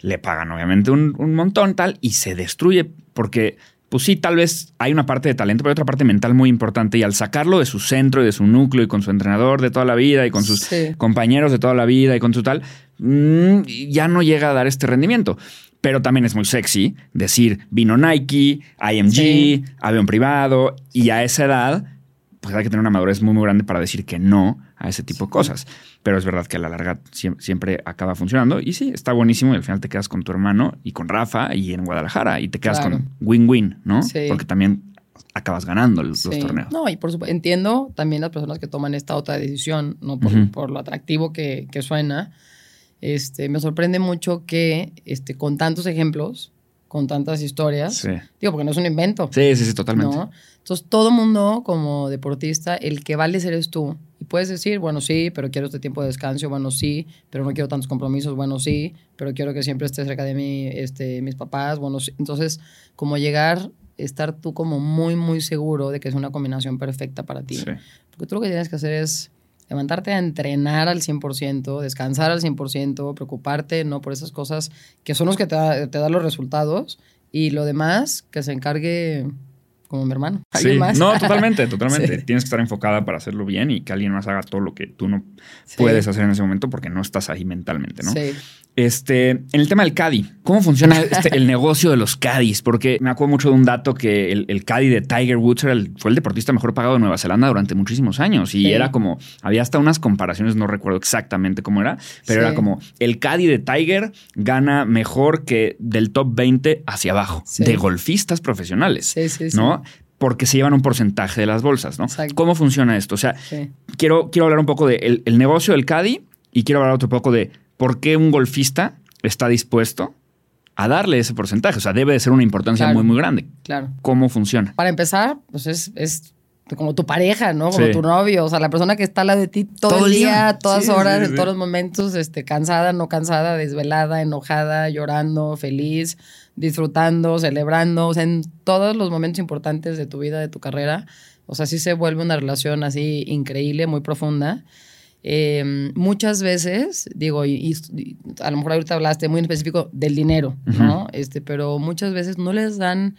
le pagan obviamente un, un montón tal y se destruye porque, pues sí, tal vez hay una parte de talento, pero hay otra parte mental muy importante y al sacarlo de su centro y de su núcleo y con su entrenador de toda la vida y con sus Sí. compañeros de toda la vida y con su tal, mm, ya no llega a dar este rendimiento. Pero también es muy sexy decir, vino Nike, IMG, Sí. avión privado, y a esa edad, pues hay que tener una madurez muy, muy grande para decir que no a ese tipo de cosas. Pero es verdad que a la larga siem- siempre, acaba funcionando. Y sí, está buenísimo. Y al final te quedas con tu hermano y con Rafa y en Guadalajara. Y te quedas Claro. con win-win, ¿no? Sí. Porque también acabas ganando los, los Sí. torneos. No, y por supuesto, entiendo también las personas que toman esta otra decisión, ¿no? Por, Ujú. por lo atractivo que, que suena. Este, me sorprende mucho que este, con tantos ejemplos, con tantas historias, Sí. digo, porque no es un invento. Sí, sí, sí, totalmente. ¿no? Entonces, todo mundo como deportista, el que vale eres tú. Y puedes decir, bueno, sí, pero quiero este tiempo de descanso, bueno, sí, pero no quiero tantos compromisos, bueno, sí, pero quiero que siempre esté cerca de mí este, mis papás, bueno, sí. Entonces, como llegar, estar tú como muy, muy seguro de que es una combinación perfecta para ti. Sí. Porque tú lo que tienes que hacer es levantarte a entrenar al 100%, descansar al 100%, preocuparte, ¿no? Por esas cosas que son los que te, da- te dan los resultados y lo demás que se encargue como mi hermano. ¿Alguien Sí. más? No, totalmente, totalmente. Sí. Tienes que estar enfocada para hacerlo bien y que alguien más haga todo lo que tú no Sí. puedes hacer en ese momento porque no estás ahí mentalmente, ¿no? Sí. Este, en el tema del Caddy, ¿cómo funciona este- el negocio de los Caddies? Porque me acuerdo mucho de un dato que el, el Caddy de Tiger Woods era el- fue el deportista mejor pagado de Nueva Zelanda durante muchísimos años. Y Sí. era como, había hasta unas comparaciones, no recuerdo exactamente cómo era, pero Sí. era como, el Caddy de Tiger gana mejor que del top 20 hacia abajo, Sí. de golfistas profesionales, Sí, sí, sí. ¿no? Porque se llevan un porcentaje de las bolsas, ¿no? Exacto. ¿Cómo funciona esto? O sea, quiero, quiero hablar un poco del el negocio del Caddy y quiero hablar otro poco de por qué un golfista está dispuesto a darle ese porcentaje. O sea, debe de ser una importancia Claro. muy, muy grande. Claro. ¿Cómo funciona? Para empezar, pues es, es como tu pareja, ¿no? Como Sí. tu novio, o sea, la persona que está al lado de ti todo, Todo el día, todas Sí, horas, sí, en todos los momentos, este, cansada, no cansada, desvelada, enojada, llorando, feliz, disfrutando, celebrando, o sea, en todos los momentos importantes de tu vida, de tu carrera. O sea, sí se vuelve una relación así increíble, muy profunda. Eh, muchas veces, digo, y, y a lo mejor ahorita hablaste muy en específico del dinero, ¿no? Este, pero muchas veces no les dan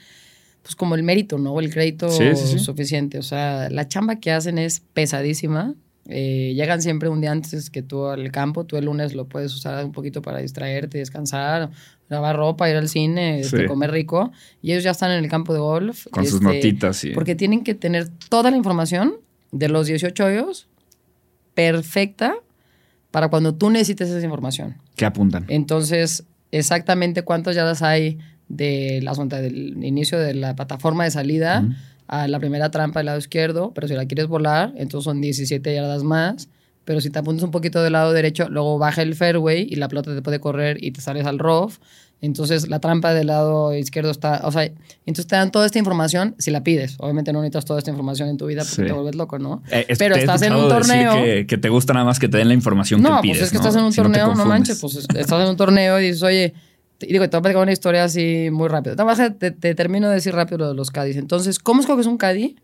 pues como el mérito, ¿no? O el crédito Sí, sí, sí. suficiente. O sea, la chamba que hacen es pesadísima. Eh, llegan siempre un día antes que tú al campo. Tú el lunes lo puedes usar un poquito para distraerte, descansar, lavar ropa, ir al cine, este, Sí. comer rico. Y ellos ya están en el campo de golf. Con sus este, notitas y... Porque tienen que tener toda la información de los 18 hoyos perfecta para cuando tú necesites esa información. ¿Qué apuntan? Entonces, exactamente cuántas yardas hay de la zona del inicio de la plataforma de salida a la primera trampa del lado izquierdo, pero si la quieres volar, entonces son 17 yardas más. Pero si te apuntas un poquito del lado derecho, luego baja el fairway y la pelota te puede correr y te sales al rough. Entonces la trampa del lado izquierdo está, o sea, entonces te dan toda esta información si la pides. Obviamente no necesitas toda esta información en tu vida porque Sí. te vuelves loco, ¿no? Eh, es- pero estás en un torneo. Que, que te gusta nada más que te den la información No, que pides. pues es que ¿no? estás en un Si no torneo, no, confundes. manches, pues es- estás en un torneo y dices, oye, te- digo, te voy a platicar una historia así muy rápido. Te, te termino de decir rápido lo de los caddies. Entonces, ¿cómo escoges un caddy?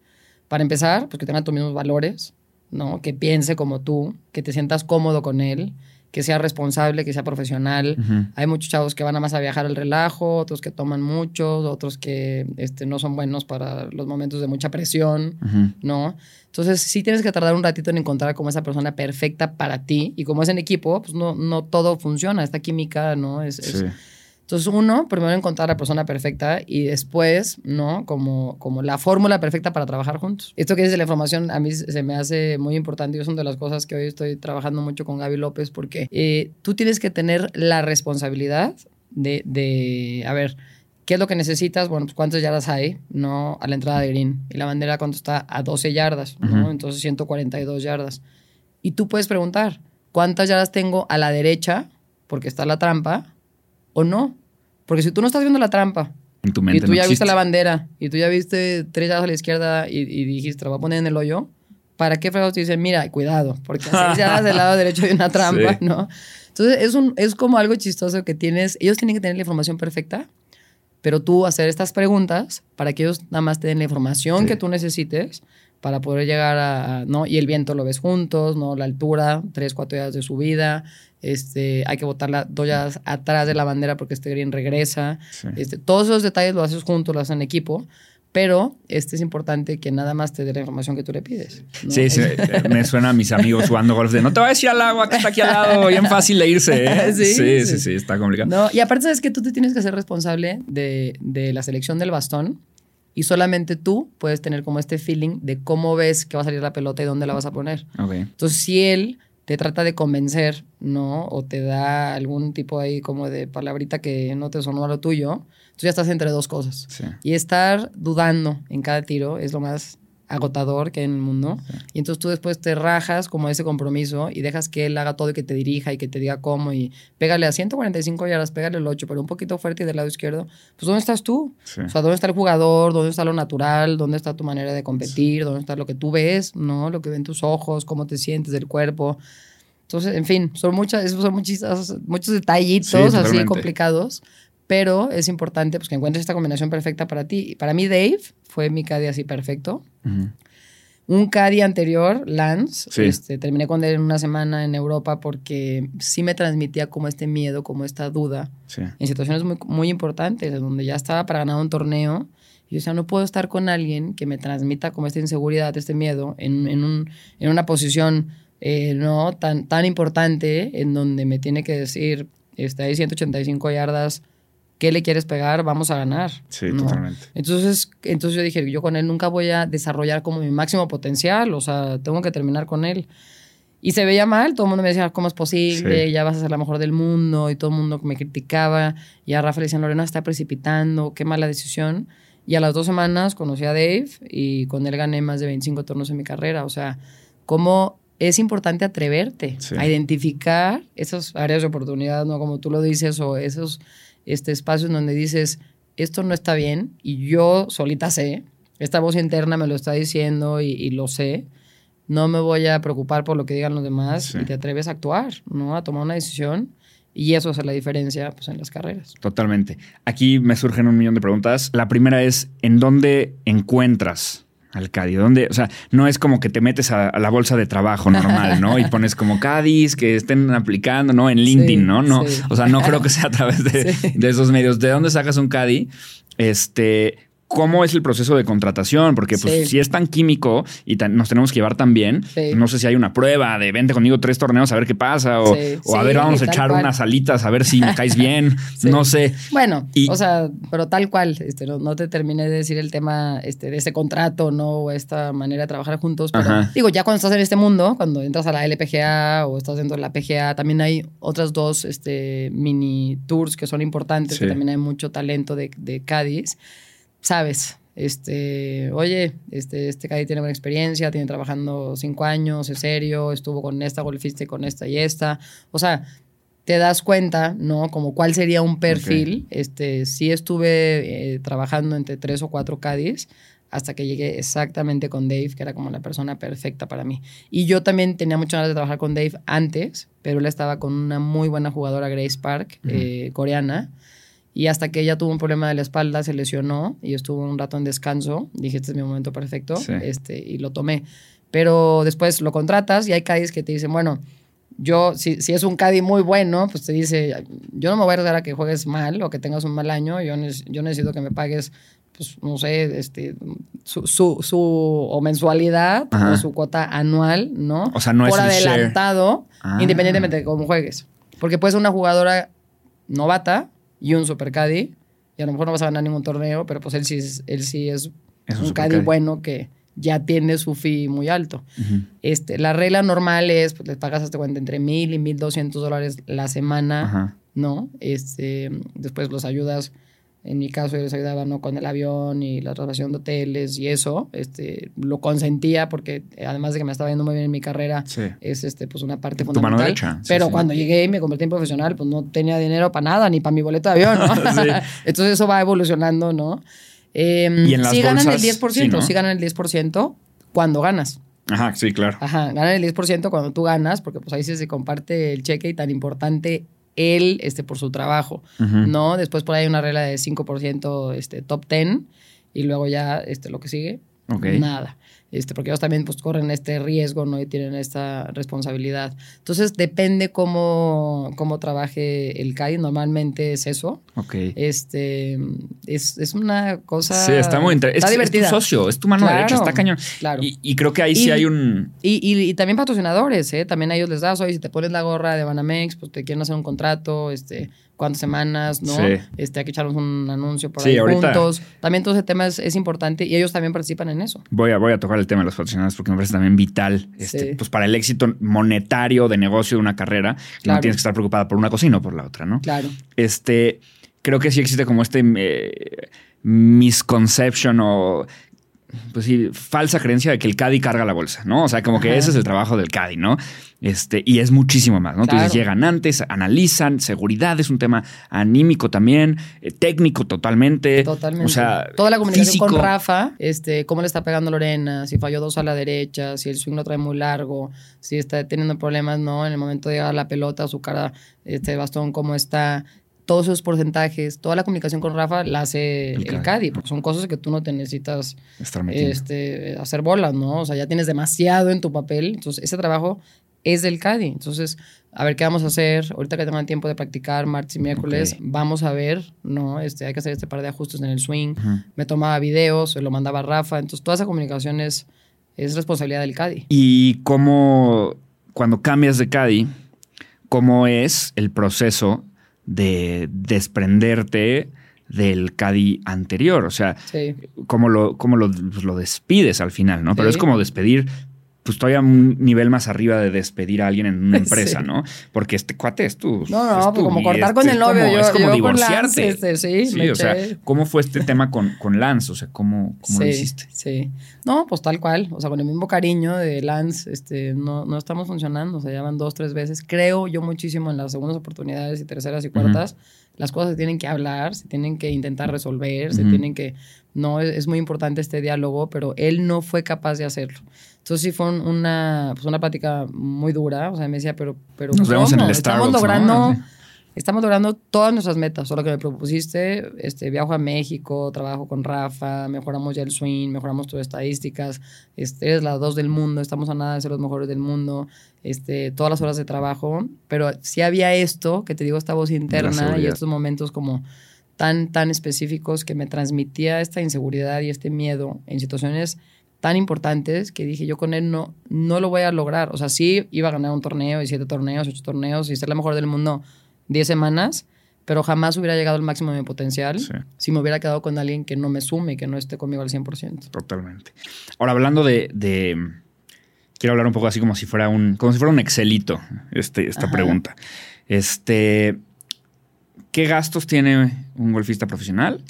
Para empezar, pues que tenga tus mismos valores, ¿no? Que piense como tú, que te sientas cómodo con él, que sea responsable, que sea profesional. Hay muchos chavos que van a más a viajar al relajo, otros que toman mucho, otros que este, no son buenos para los momentos de mucha presión. ¿no? Entonces sí tienes que tardar un ratito en encontrar como esa persona perfecta para ti y como es en equipo, pues no, no todo funciona, esta química, ¿no? Es. Entonces uno, primero encontrar a la persona perfecta y después, ¿no? Como, como la fórmula perfecta para trabajar juntos. Esto que dice la información a mí se me hace muy importante y es una de las cosas que hoy estoy trabajando mucho con Gaby López porque eh, tú tienes que tener la responsabilidad de, de, a ver, ¿Qué es lo que necesitas? Bueno, pues cuántas yardas hay, ¿no? A la entrada de green. Y la bandera cuánto está a 12 yardas, ¿no? Ujú. Entonces 142 yardas. Y tú puedes preguntar, ¿cuántas yardas tengo a la derecha? Porque está la trampa, o no. Porque si tú no estás viendo la trampa En tu y tú no ya viste existe. la bandera y tú ya viste tres yardas a la izquierda y, y dijiste, la voy a poner en el hoyo, ¿para qué fregados te dicen, mira, cuidado? Porque a seis yardas del lado derecho hay una trampa, Sí. ¿no? Entonces es, un, es como algo chistoso que tienes, ellos tienen que tener la información perfecta, pero tú hacer estas preguntas para que ellos nada más te den la información Sí. que tú necesites para poder llegar a, ¿no? Y el viento lo ves juntos, ¿no? La altura, tres, cuatro días de subida, este, hay que botarla dos días atrás de la bandera porque este green regresa, Sí. este, todos esos detalles lo haces juntos, lo haces en equipo, pero este es importante que nada más te dé la información que tú le pides. ¿no? Sí, sí, Es- me suena a mis amigos jugando golf de no te vayas al agua que está aquí al lado, bien fácil de irse. ¿eh? Sí, Sí, sí, sí. sí, está complicado. No, y aparte es que tú te tienes que ser responsable de, de la selección del bastón y solamente tú puedes tener como este feeling de cómo ves que va a salir la pelota y dónde la vas a poner. Ok. Entonces, si él te trata de convencer, ¿no? O te da algún tipo ahí como de palabrita que no te sonó a lo tuyo, tú ya estás entre dos cosas. Sí. Y estar dudando en cada tiro es lo más agotador que hay en el mundo. Y entonces tú después te rajas como ese compromiso y dejas que él haga todo y que te dirija y que te diga cómo y pégale a 145 yardas, pégale el 8, pero un poquito fuerte y del lado izquierdo. Pues ¿dónde estás tú? Sí. O sea, ¿dónde está el jugador? ¿Dónde está lo natural? ¿Dónde está tu manera de competir? ¿Dónde está lo que tú ves? ¿No? Lo que ven tus ojos, cómo te sientes del cuerpo. Entonces, en fin, son muchas, son muchos, muchos detallitos Sí, así complicados, pero es importante pues, que encuentres esta combinación perfecta para ti. Y Para mí, Dave fue mi caddy así perfecto. Ujú. Un caddy anterior, Lance, Sí. este, terminé con él en una semana en Europa porque sí me transmitía como este miedo, como esta duda Sí. en situaciones muy, muy importantes, donde ya estaba para ganar un torneo. Y yo decía, no puedo estar con alguien que me transmita como esta inseguridad, este miedo, en, en, un, en una posición eh, no tan, tan importante, en donde me tiene que decir, está ahí 185 yardas, ¿qué le quieres pegar? Vamos a ganar. Sí, ¿no? totalmente. Entonces, entonces yo dije, yo con él nunca voy a desarrollar como mi máximo potencial, o sea, tengo que terminar con él. Y se veía mal, todo el mundo me decía, ¿cómo es posible? Sí. Ya vas a ser la mejor del mundo, y todo el mundo me criticaba. Y a Rafa le decían, Lorena está precipitando, qué mala decisión. Y a las dos semanas conocí a Dave y con él gané más de 25 torneos en mi carrera. O sea, cómo es importante atreverte Sí. a identificar esas áreas de oportunidad, ¿no? Como tú lo dices, o esos este, espacios donde dices, esto no está bien y yo solita sé, esta voz interna me lo está diciendo y, y lo sé, no me voy a preocupar por lo que digan los demás Sí. y te atreves a actuar, ¿no? A tomar una decisión y eso hace la diferencia pues, en las carreras. Totalmente. Aquí me surgen un millón de preguntas. La primera es, ¿en dónde encuentras al Cádiz? ¿Dónde? O sea, no es como que te metes a, a la bolsa de trabajo normal, ¿no? Y pones como Cádiz que estén aplicando, ¿no? En LinkedIn, Sí, ¿no? no sí. O sea, no creo que sea a través de, Sí. de esos medios. ¿De dónde sacas un Cádiz? Este... ¿Cómo es el proceso de contratación? Porque pues, Sí. si es tan químico y tan- nos tenemos que llevar tan bien, Sí. no sé si hay una prueba de vente conmigo tres torneos a ver qué pasa o, Sí. o a ver, vamos a echar cual. unas alitas a ver si me caes bien. No sé. Bueno, Y- o sea, pero tal cual, este, no, no te terminé de decir el tema este, de ese contrato, ¿no? O esta manera de trabajar juntos, pero Ajá. digo, ya cuando estás en este mundo, cuando entras a la LPGA o estás dentro de la PGA, también hay otras dos este, mini tours que son importantes, que también hay mucho talento de, de Cádiz, sabes. Este, oye, este, este tiene buena experiencia, tiene trabajando cinco años, es serio, estuvo con esta golfista y con esta y esta. O sea, te das cuenta, ¿no? Como cuál sería un perfil. Este, sí estuve eh, trabajando entre tres o cuatro Cádiz hasta que llegué exactamente con Dave, que era como la persona perfecta para mí. Y yo también tenía muchas ganas de trabajar con Dave antes, pero él estaba con una muy buena jugadora, Grace Park, eh, coreana. Y hasta que ella tuvo un problema de la espalda, se lesionó y estuvo un rato en descanso. Dije, este es mi momento perfecto. Sí. Este, y lo tomé. Pero después lo contratas y hay Cádiz que te dicen, bueno, yo, si, si es un Cádiz muy bueno, pues te dice, yo no me voy a arriesgar a que juegues mal o que tengas un mal año, yo, neces- yo necesito que me pagues, pues, no sé, este, su, su, su o mensualidad Ajá. o su cuota anual, ¿no? O sea, no es Por share. adelantado, Ah. independientemente de cómo juegues. Porque puedes ser una jugadora novata y un super caddy, y a lo mejor no vas a ganar ningún torneo, pero pues él sí es, él sí es, Es un caddy caddy. bueno que ya tiene su fee muy alto. Este, la regla normal es, pues les pagas hasta cuenta entre mil y mil doscientos dólares la semana, Ajá. ¿no? Este, después los ayudas, en mi caso yo les ayudaba, ¿no? Con el avión y la traslación de hoteles y eso, este, lo consentía porque eh, además de que me estaba yendo muy bien en mi carrera, Sí. es este, pues una parte Tu mano fundamental. derecha, sí, pero sí. cuando llegué y me convertí en profesional, pues no tenía dinero para nada, ni para mi boleto de avión, ¿no? Entonces eso va evolucionando, ¿no? Eh, Y en las sí ganan el bolsas, 10%, sí, ¿no? sí ganan el 10% cuando ganas. Ajá, sí, claro. Ajá, ganan el 10% cuando tú ganas, porque pues ahí sí se comparte el cheque y tan importante él este, por su trabajo, ¿no? Después por ahí hay una regla de 5% este, top 10 y luego ya este, lo que sigue, nada este, porque ellos también pues, corren este riesgo ¿no? y tienen esta responsabilidad. Entonces, depende cómo, cómo trabaje el CAI. Normalmente es eso. Ok. Este, es, es una cosa. Sí, está muy interesante. Es, es, tu socio, es tu mano derecha, está cañón. Claro. Y, creo que ahí sí hay un. Y, y, también patrocinadores, ¿eh? También a ellos les das, oye, si te pones la gorra de Banamex, pues te quieren hacer un contrato, este cuántas semanas, ¿no? Sí. Este, hay que echarnos un anuncio por ahí juntos. También todo ese tema es, importante y ellos también participan en eso. Voy a, voy a tocar el tema de los patrocinadores porque me parece también vital este, pues para el éxito monetario de negocio de una carrera. No tienes que estar preocupada por una cosa y no por la otra, ¿no? Claro. Este, creo que sí existe como este eh, misconception o pues sí, falsa creencia de que el Cadi carga la bolsa, ¿no? O sea, como que ese es el trabajo del Cadi, ¿no? Este, y es muchísimo más, ¿no? Entonces llegan antes, analizan, seguridad es un tema anímico también, eh, técnico totalmente. Totalmente. O sea, toda la comunicación con Rafa, este, cómo le está pegando Lorena, si falló dos a la derecha, si el swing lo trae muy largo, si está teniendo problemas, ¿no? En el momento de llegar a la pelota, su cara, este bastón, cómo está, todos esos porcentajes, toda la comunicación con Rafa la hace el, el porque son cosas que tú no te necesitas este, hacer bolas, ¿no? O sea, ya tienes demasiado en tu papel, entonces ese trabajo es del CADI. Entonces, a ver qué vamos a hacer. Ahorita que tengan tiempo de practicar martes y miércoles, vamos a ver, ¿no? Este, hay que hacer este par de ajustes en el swing. Me tomaba videos, se lo mandaba a Rafa. Entonces, toda esa comunicación es, es responsabilidad del CADI. ¿Y cómo, cuando cambias de CADI, cómo es el proceso de desprenderte del Cadi anterior. O sea, cómo, lo, cómo lo, pues, lo, despides al final, ¿no? Pero es como despedir pues todavía un nivel más arriba de despedir a alguien en una empresa, ¿no? Porque este cuate es tu. No, no, pues como cortar con el novio. yo, es como divorciarte. este, sí, sí o sea, ¿cómo fue este tema con, con Lance? O sea, ¿cómo, cómo lo hiciste? Sí. No, pues tal cual. O sea, con el mismo cariño de Lance, este, no, no estamos funcionando. O sea, ya van dos, tres veces. Creo yo muchísimo en las segundas oportunidades y terceras y cuartas. Las cosas se tienen que hablar, se tienen que intentar resolver, se tienen que. No, es muy importante este diálogo, pero él no fue capaz de hacerlo. Entonces sí fue una, pues una plática muy dura. O sea, me decía, pero, pero Nos vemos en el estamos logrando, estamos logrando todas nuestras metas. Solo que me propusiste, este, viajo a México, trabajo con Rafa, mejoramos ya el swing, mejoramos tus estadísticas. Este, eres la dos del mundo, estamos a nada de ser los mejores del mundo. Este, todas las horas de trabajo. Pero sí había esto, que te digo, esta voz interna y estos momentos como tan, tan específicos que me transmitía esta inseguridad y este miedo en situaciones tan importantes que dije yo con él no, no lo voy a lograr. O sea, sí iba a ganar un torneo y siete torneos, ocho torneos y ser la mejor del mundo diez semanas, pero jamás hubiera llegado al máximo de mi potencial si me hubiera quedado con alguien que no me sume, que no esté conmigo al 100%. Totalmente. Ahora, hablando de, quiero hablar un poco así como si fuera un, como si fuera un Excelito, este, esta pregunta. Este, qué gastos tiene un golfista profesional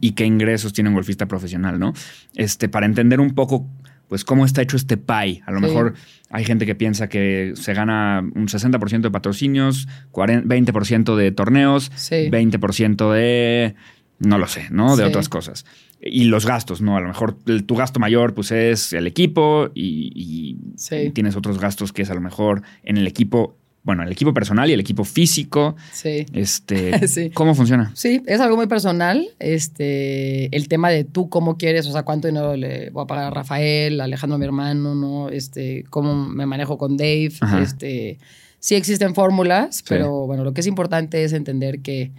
y qué ingresos tiene un golfista profesional, ¿no? Este, para entender un poco, pues, cómo está hecho este pie. A lo mejor hay gente que piensa que se gana un 60% de patrocinios, 20% de torneos, 20% de, no lo sé, ¿no? De otras cosas. Y los gastos, ¿no? A lo mejor tu gasto mayor, pues, es el equipo y, y tienes otros gastos que es a lo mejor en el equipo bueno, el equipo personal y el equipo físico. Sí. Este, ¿Cómo funciona? Sí, es algo muy personal. Este, el tema de tú cómo quieres, o sea, cuánto dinero le voy a pagar a Rafael, a Alejandro, mi hermano, ¿no? Este, cómo me manejo con Dave. Este, sí existen fórmulas, pero bueno, lo que es importante es entender que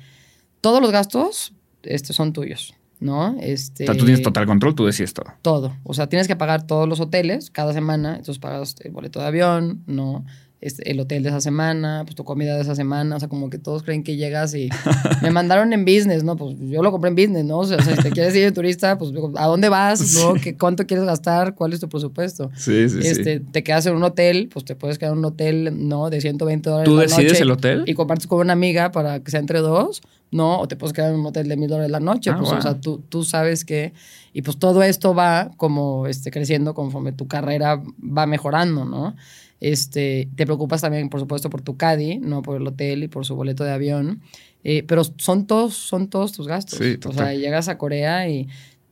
todos los gastos este, son tuyos. ¿no? Este, o sea, tú tienes total control, tú decides todo. Todo. O sea, tienes que pagar todos los hoteles cada semana, entonces pagas el boleto de avión, ¿no? El hotel de esa semana, pues tu comida de esa semana, o sea, como que todos creen que llegas y me mandaron en business, ¿no? Pues yo lo compré en business, ¿no? O sea, si te quieres ir de turista, pues ¿a dónde vas? ¿no? ¿Qué, ¿Cuánto quieres gastar? ¿Cuál es tu presupuesto? Sí, sí, este, Te quedas en un hotel, pues te puedes quedar en un hotel, ¿no? De 120 dólares ¿Tú decides el hotel? Y compartes con una amiga para que sea entre dos, ¿no? O te puedes quedar en un hotel de mil dólares la noche, ah, pues, o sea, tú, tú sabes que... Y pues todo esto va como este, creciendo conforme tu carrera va mejorando, ¿no? Este, te preocupas también, por supuesto, por tu caddy, no por el hotel y por su boleto de avión. Eh, pero son todos, son todos tus gastos. o sea, llegas a Corea y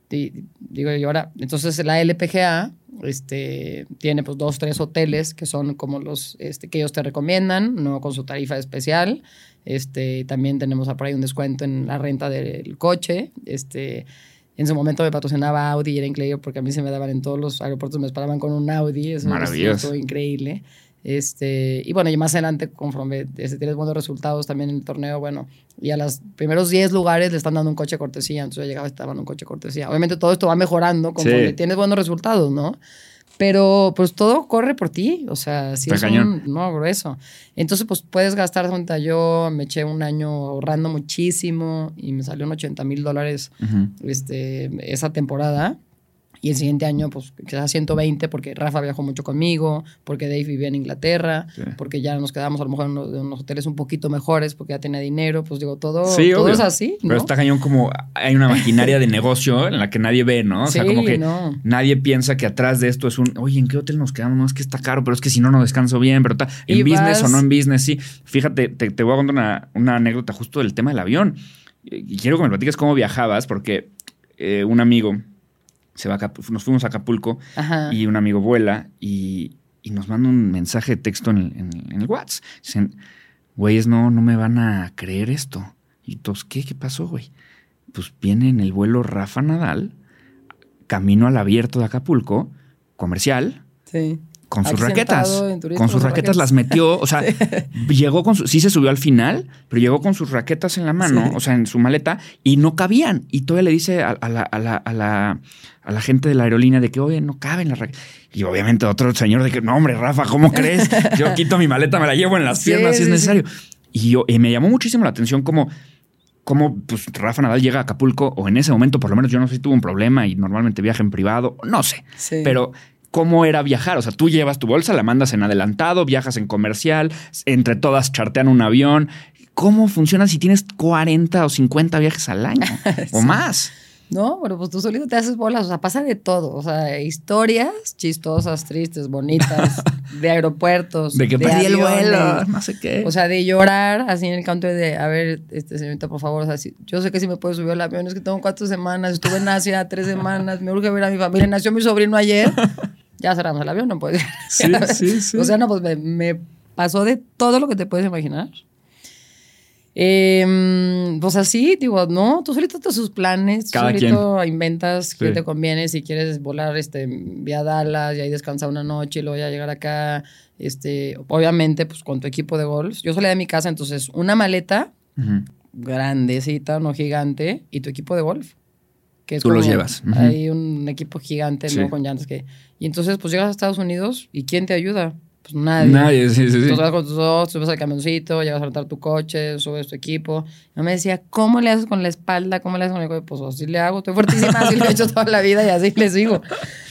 di- digo yo ahora, entonces la LPGA este, tiene pues dos, tres hoteles que son como los este, que ellos te recomiendan, no con su tarifa especial. Este, también tenemos por ahí un descuento en la renta del coche. Este, en su momento me patrocinaba Audi y era increíble porque a mí se me daban en todos los aeropuertos, me esperaban con un Audi. Eso Maravilloso. estuvo increíble. Este, y bueno, y más adelante, conforme este, tienes buenos resultados también en el torneo, bueno, y a los primeros 10 lugares le están dando un coche cortesía, entonces yo llegaba y estaban un coche cortesía. Obviamente todo esto va mejorando conforme Sí. tienes buenos resultados, ¿no? Pero pues todo corre por ti, o sea, si es un, no, grueso. Entonces pues puedes gastar, cuenta, yo me eché un año ahorrando muchísimo y me salió en 80 mil dólares este, esa temporada. Y el siguiente año, pues quizás 120, porque Rafa viajó mucho conmigo, porque Dave vivía en Inglaterra, Sí. porque ya nos quedamos a lo mejor en unos, en unos hoteles un poquito mejores, porque ya tenía dinero, pues digo, todo, Sí, todo es así. Pero está cañón como hay una maquinaria de negocio en la que nadie ve, ¿no? O sea, Sí, como que no. nadie piensa que atrás de esto es un, oye, ¿en qué hotel nos quedamos? No, es que está caro, pero es que si no, no descanso bien, pero está en Y business vas- o no en business, sí. Fíjate, te, te voy a contar una, una anécdota justo del tema del avión. Y quiero que me platiques cómo viajabas, porque eh, un amigo se va a nos fuimos a Acapulco Ajá. y un amigo vuela y, y nos manda un mensaje de texto en el, en- en el WhatsApp. Dicen, güeyes, no, no me van a creer esto. Y todos, ¿qué? ¿Qué pasó, güey? Pues viene en el vuelo Rafa Nadal, camino al abierto de Acapulco, comercial, sí. Con sus raquetas. turismo Con sus raquetas raquetas. las metió, o sea, llegó con su, sí se subió al final, pero llegó con sus raquetas en la mano, Sí. o sea, en su maleta, y no cabían. Y todavía le dice a, a la, a, la, a, la, a la gente de la aerolínea de que, oye, no caben las raquetas. Y obviamente otro señor de que, no, hombre, Rafa, ¿cómo crees? Yo quito mi maleta, me la llevo en las Sí, piernas si es necesario. Y, yo, y me llamó muchísimo la atención cómo cómo pues, Rafa Nadal llega a Acapulco, o en ese momento, por lo menos yo no sé si tuvo un problema y normalmente viaja en privado, no sé. Sí. Pero, ¿cómo era viajar? O sea, tú llevas tu bolsa, la mandas en adelantado, viajas en comercial, entre todas chartean un avión. ¿Cómo funciona si tienes 40 o 50 viajes al año? O más. No, pero pues tú solito te haces bolas, o sea, pasa de todo, o sea, historias chistosas, tristes, bonitas, de aeropuertos, De que perdí el vuelo, no sé qué. O sea, de llorar así en el counter de, a ver, este señorita, por favor, o sea, si- yo sé que sí me puedo subir al avión, es que tengo cuatro semanas, estuve en Asia tres semanas, me urge ver a mi familia, nació mi sobrino ayer, ya cerramos el avión, no puedes. Sí, sí, sí. O sea, no, pues me, me pasó de todo lo que te puedes imaginar. Eh, pues así, digo, no, tú solito te sus planes, tú Cada solito inventas qué Sí. te conviene, si quieres volar este, vía Dallas y ahí descansar una noche y luego ya llegar acá, este, obviamente pues con tu equipo de golf. Yo salía de mi casa, entonces una maleta grandecita, no gigante, y tu equipo de golf. Que es Tú los llevas. Ujú. Hay un equipo gigante, Sí. ¿no? Con llantas que... Y entonces pues llegas a Estados Unidos y ¿quién te ayuda? Pues nadie. Nadie, sí, sí, sí. Entonces vas con tus dos, subes al camioncito, llegas a rentar tu coche, subes tu equipo. Yo me decía, ¿cómo le haces con la espalda? ¿Cómo le haces con el cuello? Pues así le hago, estoy fuertísima, así lo he hecho toda la vida y así le sigo.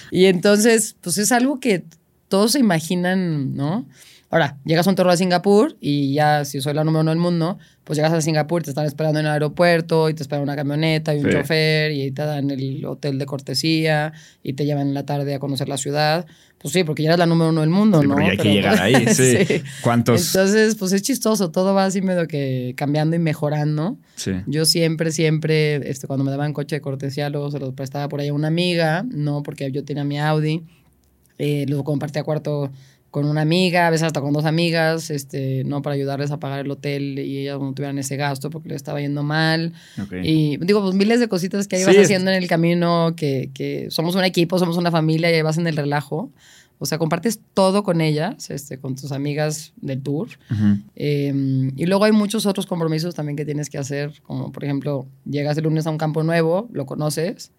Y entonces, pues es algo que todos se imaginan, ¿no? Ahora, llegas a un torneo a Singapur y ya, si soy la número uno del mundo, pues llegas a Singapur, te están esperando en el aeropuerto y te espera una camioneta y un Sí. chofer y te dan el hotel de cortesía y te llevan en la tarde a conocer la ciudad. Pues sí, porque ya eres la número uno del mundo, Sí, ¿no? porque hay que Pero- llegar ahí, sí. ¿Cuántos? Entonces, pues es chistoso, todo va así medio que cambiando y mejorando. Sí. Yo siempre, siempre, este, cuando me daban coche de cortesía, luego se los prestaba por ahí a una amiga, no, porque yo tenía mi Audi, eh, luego compartía cuarto con una amiga, a veces hasta con dos amigas, este, no para ayudarles a pagar el hotel y ellas no tuvieran ese gasto porque les estaba yendo mal. Ok. Y digo, pues miles de cositas que ahí vas haciendo en el camino, que, que somos un equipo, somos una familia y ahí vas en el relajo. O sea, compartes todo con ellas, este, con tus amigas del tour. Ujú. Eh, y luego hay muchos otros compromisos también que tienes que hacer, como por ejemplo, llegas el lunes a un campo nuevo, lo conoces,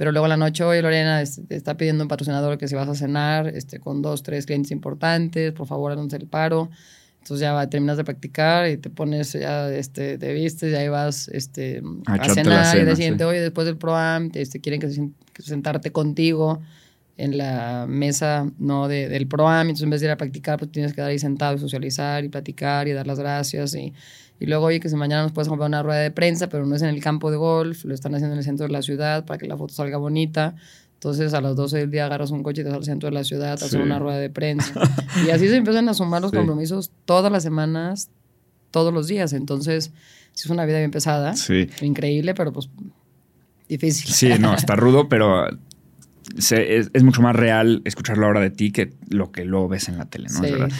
pero luego la noche, oye Lorena, está pidiendo un patrocinador que si vas a cenar este, con dos, tres clientes importantes, por favor, haznos el paro. Entonces ya va, terminas de practicar y te pones, ya este, te vistes y ahí vas este, A a, cenar y de siguiente, sí. oye, después del ProAm, este, quieren que, se que sentarte contigo en la mesa no de, del ProAm, entonces en vez de ir a practicar, pues tienes que dar ahí sentado y socializar y platicar y dar las gracias y, y luego, oye, que si mañana nos puedes comprar una rueda de prensa, pero no es en el campo de golf, lo están haciendo en el centro de la ciudad para que la foto salga bonita. Entonces a las 12 del día agarras un coche y te vas al centro de la ciudad a hacer Sí. una rueda de prensa. y así se empiezan a sumar los Sí. compromisos todas las semanas, todos los días. Entonces, sí es una vida bien pesada, Sí. increíble, pero pues difícil. Sí, no, está rudo, pero se- es, es mucho más real escucharlo ahora de ti que lo que luego ves en la tele, ¿no? Es Sí. verdad.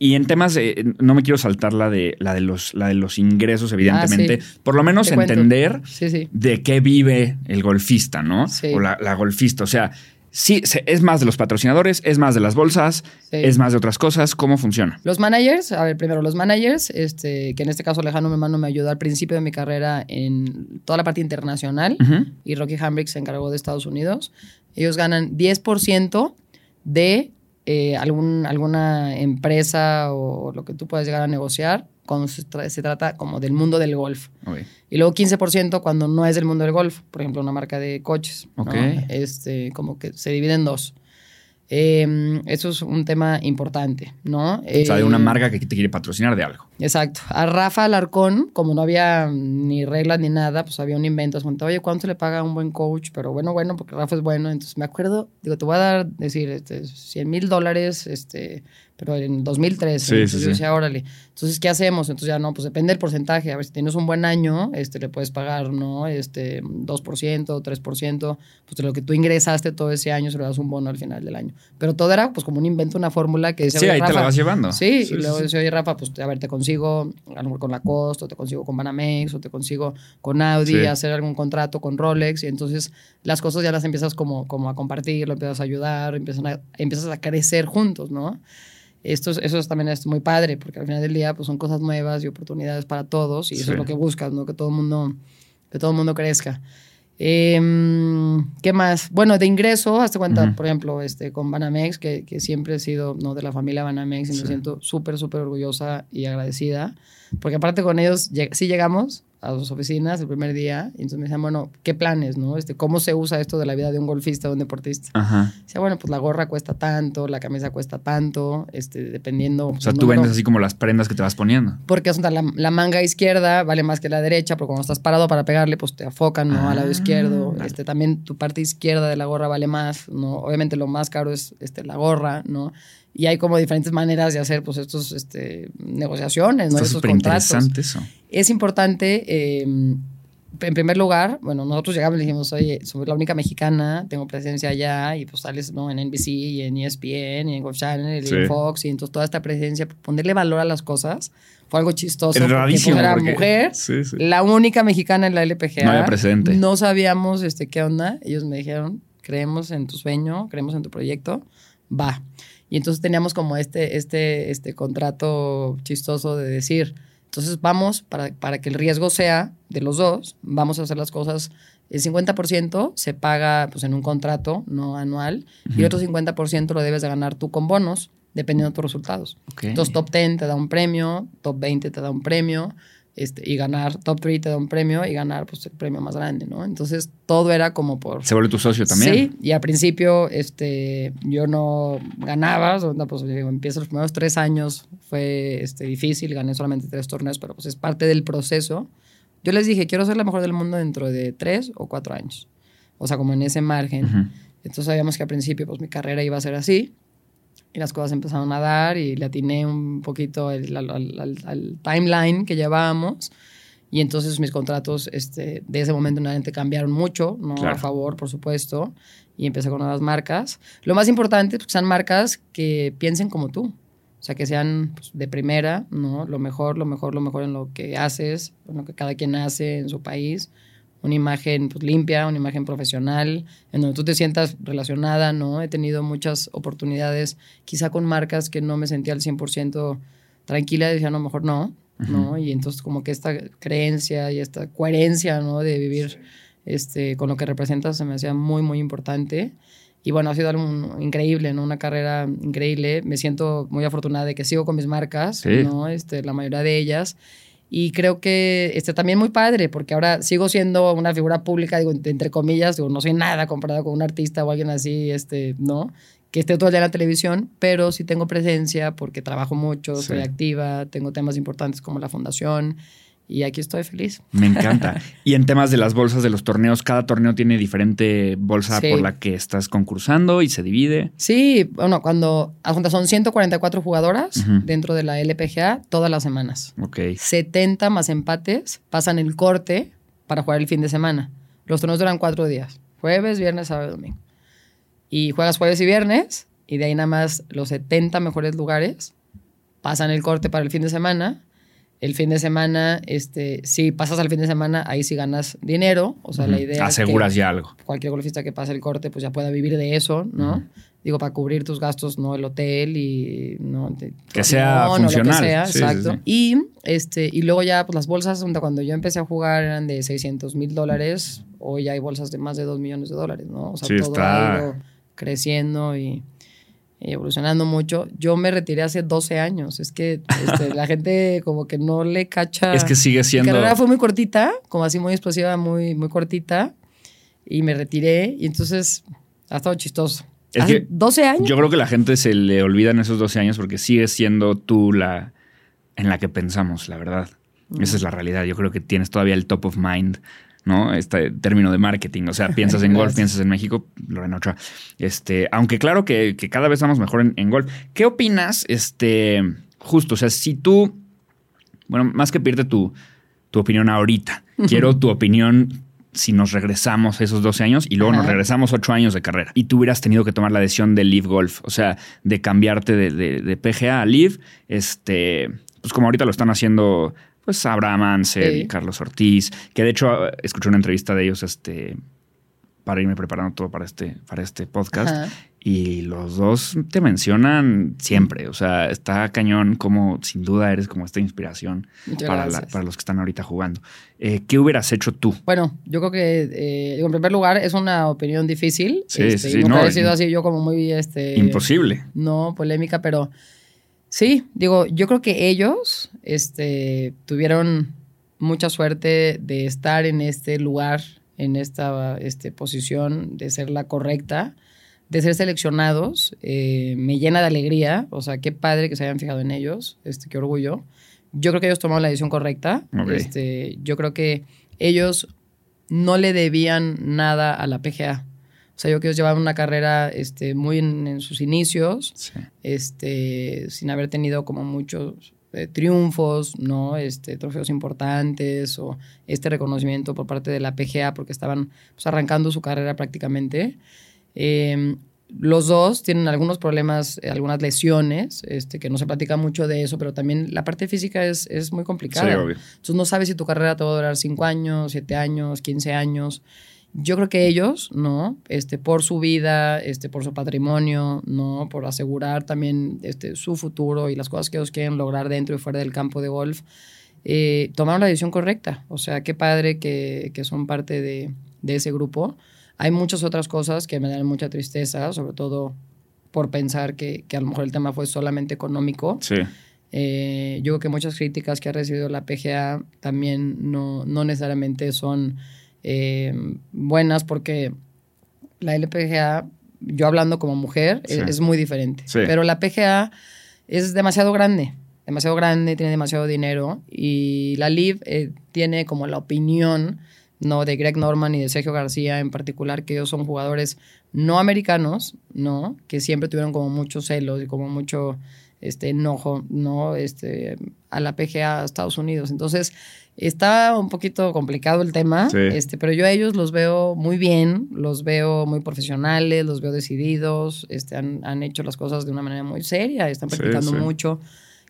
Y en temas, de- no me quiero saltar la de, la de, los, la de los ingresos, evidentemente. Por lo menos Ah, Te entender Sí, sí. de qué vive el golfista, ¿no? Sí. O la, la golfista. O sea, sí, es más de los patrocinadores, es más de las bolsas, es más de otras cosas. ¿Cómo funciona? Los managers, a ver, primero los managers, este, que en este caso Alejandro mi hermano me ayudó al principio de mi carrera en toda la parte internacional y Rocky Hambrick se encargó de Estados Unidos. Ellos ganan 10% de eh, algún, alguna empresa o lo que tú puedas llegar a negociar cuando se, tra- se trata como del mundo del golf. Y luego 15% cuando no es del mundo del golf, por ejemplo, una marca de coches. ¿no? Ok. Este, como que se divide en dos. Eh, eso es un tema importante, ¿no? O sea, de una Eh, marca que te quiere patrocinar de algo. Exacto. A Rafa Alarcón, como no había ni reglas ni nada, pues había un invento. Se oye, ¿cuánto le paga a un buen coach? Pero bueno, bueno, porque Rafa es bueno. Entonces me acuerdo, digo, te voy a dar, decir, este, 100 mil dólares, este, pero en 2003. Sí, entonces sí, yo sí. decía, órale. Entonces, ¿qué hacemos? Entonces ya no, pues depende del porcentaje. A ver, si tienes un buen año, este, le puedes pagar, ¿no? Este, 2%, 3%, pues de lo que tú ingresaste todo ese año, se lo das un bono al final del año. Pero todo era, pues, como un invento, una fórmula que decía, Sí, "Oye, ahí te la vas llevando. Sí, Sí, y luego sí, sí. dice, oye, Rafa, pues a ver, te consigo a lo mejor con Lacoste, o te consigo con Banamex, o te consigo con Audi, Sí. hacer algún contrato con Rolex, y entonces las cosas ya las empiezas como, como a compartir, lo empiezas a ayudar, empiezan a, empiezas a crecer juntos, ¿no? Esto, es- eso es también es muy padre, porque al final del día pues son cosas nuevas y oportunidades para todos, y eso Sí. es lo que buscas, ¿no? Que todo el mundo, que todo el mundo crezca. Em, ¿Qué más? Bueno, de ingreso, hazte cuenta, Ujú. por ejemplo, este, con Banamex, que, que siempre he sido ¿no? de la familia Banamex y Sí. me siento súper, súper orgullosa y agradecida, porque aparte con ellos lleg- sí llegamos a sus oficinas el primer día y entonces me decían, bueno, ¿qué planes, no? Este, ¿Cómo se usa esto de la vida de un golfista o un deportista? Ajá. Decía, bueno, pues la gorra cuesta tanto, la camisa cuesta tanto, este, dependiendo... O sea, tú vendes así como las prendas que te vas poniendo. Porque la, la manga izquierda vale más que la derecha, porque cuando estás parado para pegarle, pues te afocan, ¿no? Al lado Ah, izquierdo. vale. Este, también tu parte izquierda de la gorra vale más, ¿no? Obviamente lo más caro es este, la gorra, ¿no? Y hay como diferentes maneras de hacer, pues, estos, este, negociaciones, ¿no? Está Estos contratos. eso. Es importante, eh, en primer lugar, bueno, nosotros llegamos y dijimos, oye, soy la única mexicana, tengo presencia allá, y pues sales ¿no? en NBC, y en ESPN, y en Golf Channel, y Sí. en Fox, y entonces toda esta presencia, ponerle valor a las cosas, fue algo chistoso. Es porque, rarísimo. pues, era porque- mujer, Sí, sí. la única mexicana en la LPGA. No había precedente. No sabíamos este, qué onda. Ellos me dijeron, creemos en tu sueño, creemos en tu proyecto, va. Y entonces teníamos como este, este, este contrato chistoso de decir, entonces vamos, para, para que el riesgo sea de los dos, vamos a hacer las cosas, el 50% se paga pues, en un contrato no anual y el otro 50% lo debes de ganar tú con bonos, dependiendo de tus resultados. Entonces, top 10 te da un premio, top 20 te da un premio, este, y ganar, top 3 te da un premio y ganar pues, el premio más grande, ¿no? Entonces, todo era como por... Se vuelve tu socio también. Sí, y al principio este, yo no ganaba, pues digo, empiezo los primeros tres años, fue este, difícil, gané solamente tres torneos, pero pues es parte del proceso. Yo les dije, quiero ser la mejor del mundo dentro de tres o cuatro años, o sea, como en ese margen. Entonces sabíamos que al principio pues mi carrera iba a ser así y las cosas empezaron a dar y le atiné un poquito el- al, al- al- al timeline que llevábamos y entonces mis contratos este, de ese momento en adelante cambiaron mucho, no Claro. a favor por supuesto, y empecé con nuevas marcas. Lo más importante es que sean marcas que piensen como tú. O sea, que sean pues, de primera, ¿no? Lo mejor, lo mejor, lo mejor en lo que haces, en lo que cada quien hace en su país una imagen pues, limpia, una imagen profesional, en donde tú te sientas relacionada, ¿no? He tenido muchas oportunidades, quizá con marcas que no me sentía al 100% tranquila, decía, no, mejor no, ¿no? Y entonces como que esta creencia y esta coherencia, ¿no? De vivir este, con lo que representas se me hacía muy, muy importante. Y bueno, ha sido algo increíble, ¿no? Una carrera increíble. Me siento muy afortunada de que sigo con mis marcas, Sí. ¿no? Este, la mayoría de ellas. Y creo que este, también muy padre, porque ahora sigo siendo una figura pública, digo, entre comillas, digo, no soy nada comparado con un artista o alguien así, este, ¿no? Que esté todo el día en la televisión, pero sí tengo presencia porque trabajo mucho, Sí. soy activa, tengo temas importantes como la fundación y aquí estoy feliz. Me encanta. y en temas de las bolsas de los torneos, cada torneo tiene diferente bolsa Sí. por la que estás concursando y se divide. Sí, bueno, cuando son 144 jugadoras dentro de la LPGA todas las semanas. Ok. 70 más empates pasan el corte para jugar el fin de semana. Los torneos duran cuatro días. Jueves, viernes, sábado y domingo. Y juegas jueves y viernes y de ahí nada más los 70 mejores lugares pasan el corte para el fin de semana. El fin de semana, este, si pasas al fin de semana, ahí sí ganas dinero. O sea, la idea Aseguras es que ya algo. cualquier golfista que pase el corte, pues ya pueda vivir de eso, ¿no? Digo, para cubrir tus gastos, no el hotel y no te, que sea no, funcional. lo que sea, exacto. Y este y luego ya pues las bolsas, cuando yo empecé a jugar eran de 600 mil dólares, hoy ya hay bolsas de más de 2 millones de dólares, ¿no? O sea, todo ha ido creciendo y evolucionando mucho. Yo me retiré hace 12 años. Es que este, la gente como que no le cacha. Es que sigue siendo. Mi carrera fue muy cortita, como así muy explosiva, muy, muy cortita. Y me retiré y entonces ha estado chistoso. Es que 12 años. Yo creo que la gente se le olvida en esos 12 años porque sigue siendo tú la en la que pensamos, la verdad. Esa es la realidad. Yo creo que tienes todavía el top of mind ¿no? Este término de marketing. O sea, piensas en golf, piensas en México, Lorena Ochoa. Este, aunque claro que, cada vez vamos mejor en, golf. ¿Qué opinas? Este, justo, o sea, si tú, bueno, más que pierde tu, tu opinión ahorita, quiero tu opinión si nos regresamos esos 12 años y luego nos regresamos 8 años de carrera y tú hubieras tenido que tomar la decisión de Live Golf, o sea, de cambiarte de, de PGA a Live, este, pues como ahorita lo están haciendo pues Abraham Ansel y Carlos Ortiz, que de hecho escuché una entrevista de ellos este, para irme preparando todo para este, para este podcast. Y los dos te mencionan siempre. O sea, está cañón como sin duda eres como esta inspiración para, para, los que están ahorita jugando. Eh, ¿Qué hubieras hecho tú? Bueno, yo creo que eh, en primer lugar es una opinión difícil. Sí, este, sí, no, he sido así yo como muy... Este, imposible. No, polémica, pero Sí, digo, yo creo que ellos este, tuvieron mucha suerte de estar en este lugar, en esta este, posición, de ser la correcta, de ser seleccionados. Eh, me llena de alegría, o sea, qué padre que se hayan fijado en ellos, este, qué orgullo. Yo creo que ellos tomaron la decisión correcta. Este, yo creo que ellos no le debían nada a la PGA. O sea, yo llevaban una carrera este, muy en, sus inicios, este, sin haber tenido como muchos eh, triunfos, ¿no? Este, trofeos importantes o este reconocimiento por parte de la PGA porque estaban pues, arrancando su carrera prácticamente. Em, los dos tienen algunos problemas, eh, algunas lesiones, este, que no se platica mucho de eso, pero también la parte física es, es muy complicada. Sí, obvio. Entonces no sabes si tu carrera te va a durar 5 años, 7 años, 15 años. Yo creo que ellos, ¿no? Este, por su vida, este, por su patrimonio, ¿no? Por asegurar también este, su futuro y las cosas que ellos quieren lograr dentro y fuera del campo de golf, eh, tomaron la decisión correcta. O sea, qué padre que, que son parte de, de, ese grupo. Hay muchas otras cosas que me dan mucha tristeza, sobre todo por pensar que, que a lo mejor el tema fue solamente económico. Sí. Eh, yo creo que muchas críticas que ha recibido la PGA también no, no necesariamente son eh, buenas porque la LPGA, yo hablando como mujer, es, muy diferente. Pero la PGA es demasiado grande, demasiado grande, tiene demasiado dinero y la LIV eh, tiene como la opinión no de Greg Norman y de Sergio García en particular, que ellos son jugadores no americanos, ¿no? Que siempre tuvieron como muchos celos y como mucho este enojo, ¿no? Este, a la PGA a Estados Unidos. Entonces, Está un poquito complicado el tema, este, pero yo a ellos los veo muy bien, los veo muy profesionales, los veo decididos, este, han, han hecho las cosas de una manera muy seria, están practicando mucho.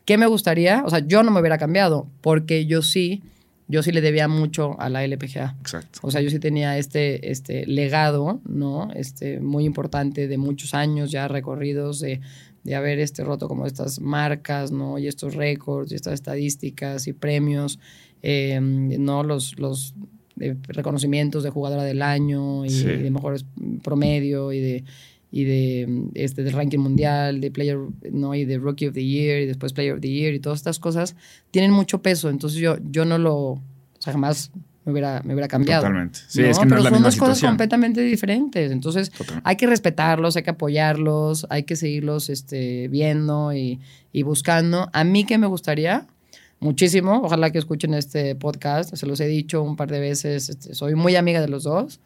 ¿Qué me gustaría? O sea, yo no me hubiera cambiado, porque yo sí, yo sí le debía mucho a la LPGA. Exacto. O sea, yo sí tenía este, este legado, ¿no? Este, muy importante de muchos años ya recorridos de, de haber este roto como estas marcas, ¿no? Y estos récords y estas estadísticas y premios Em, ¿no? los, los eh, reconocimientos de jugadora del año y, de mejores promedio y de y de este del ranking mundial, de player, no, y de rookie of the year y después player of the year y todas estas cosas tienen mucho peso, entonces yo yo no lo, o sea, jamás me hubiera, me hubiera cambiado. Totalmente. Sí, es que no Pero son dos cosas completamente diferentes. Entonces, hay que respetarlos, hay que apoyarlos, hay que seguirlos este, viendo y, y buscando. A mí, ¿qué me gustaría? Muchísimo. Ojalá que escuchen este podcast. Se los he dicho un par de veces. Este, soy muy amiga de los dos.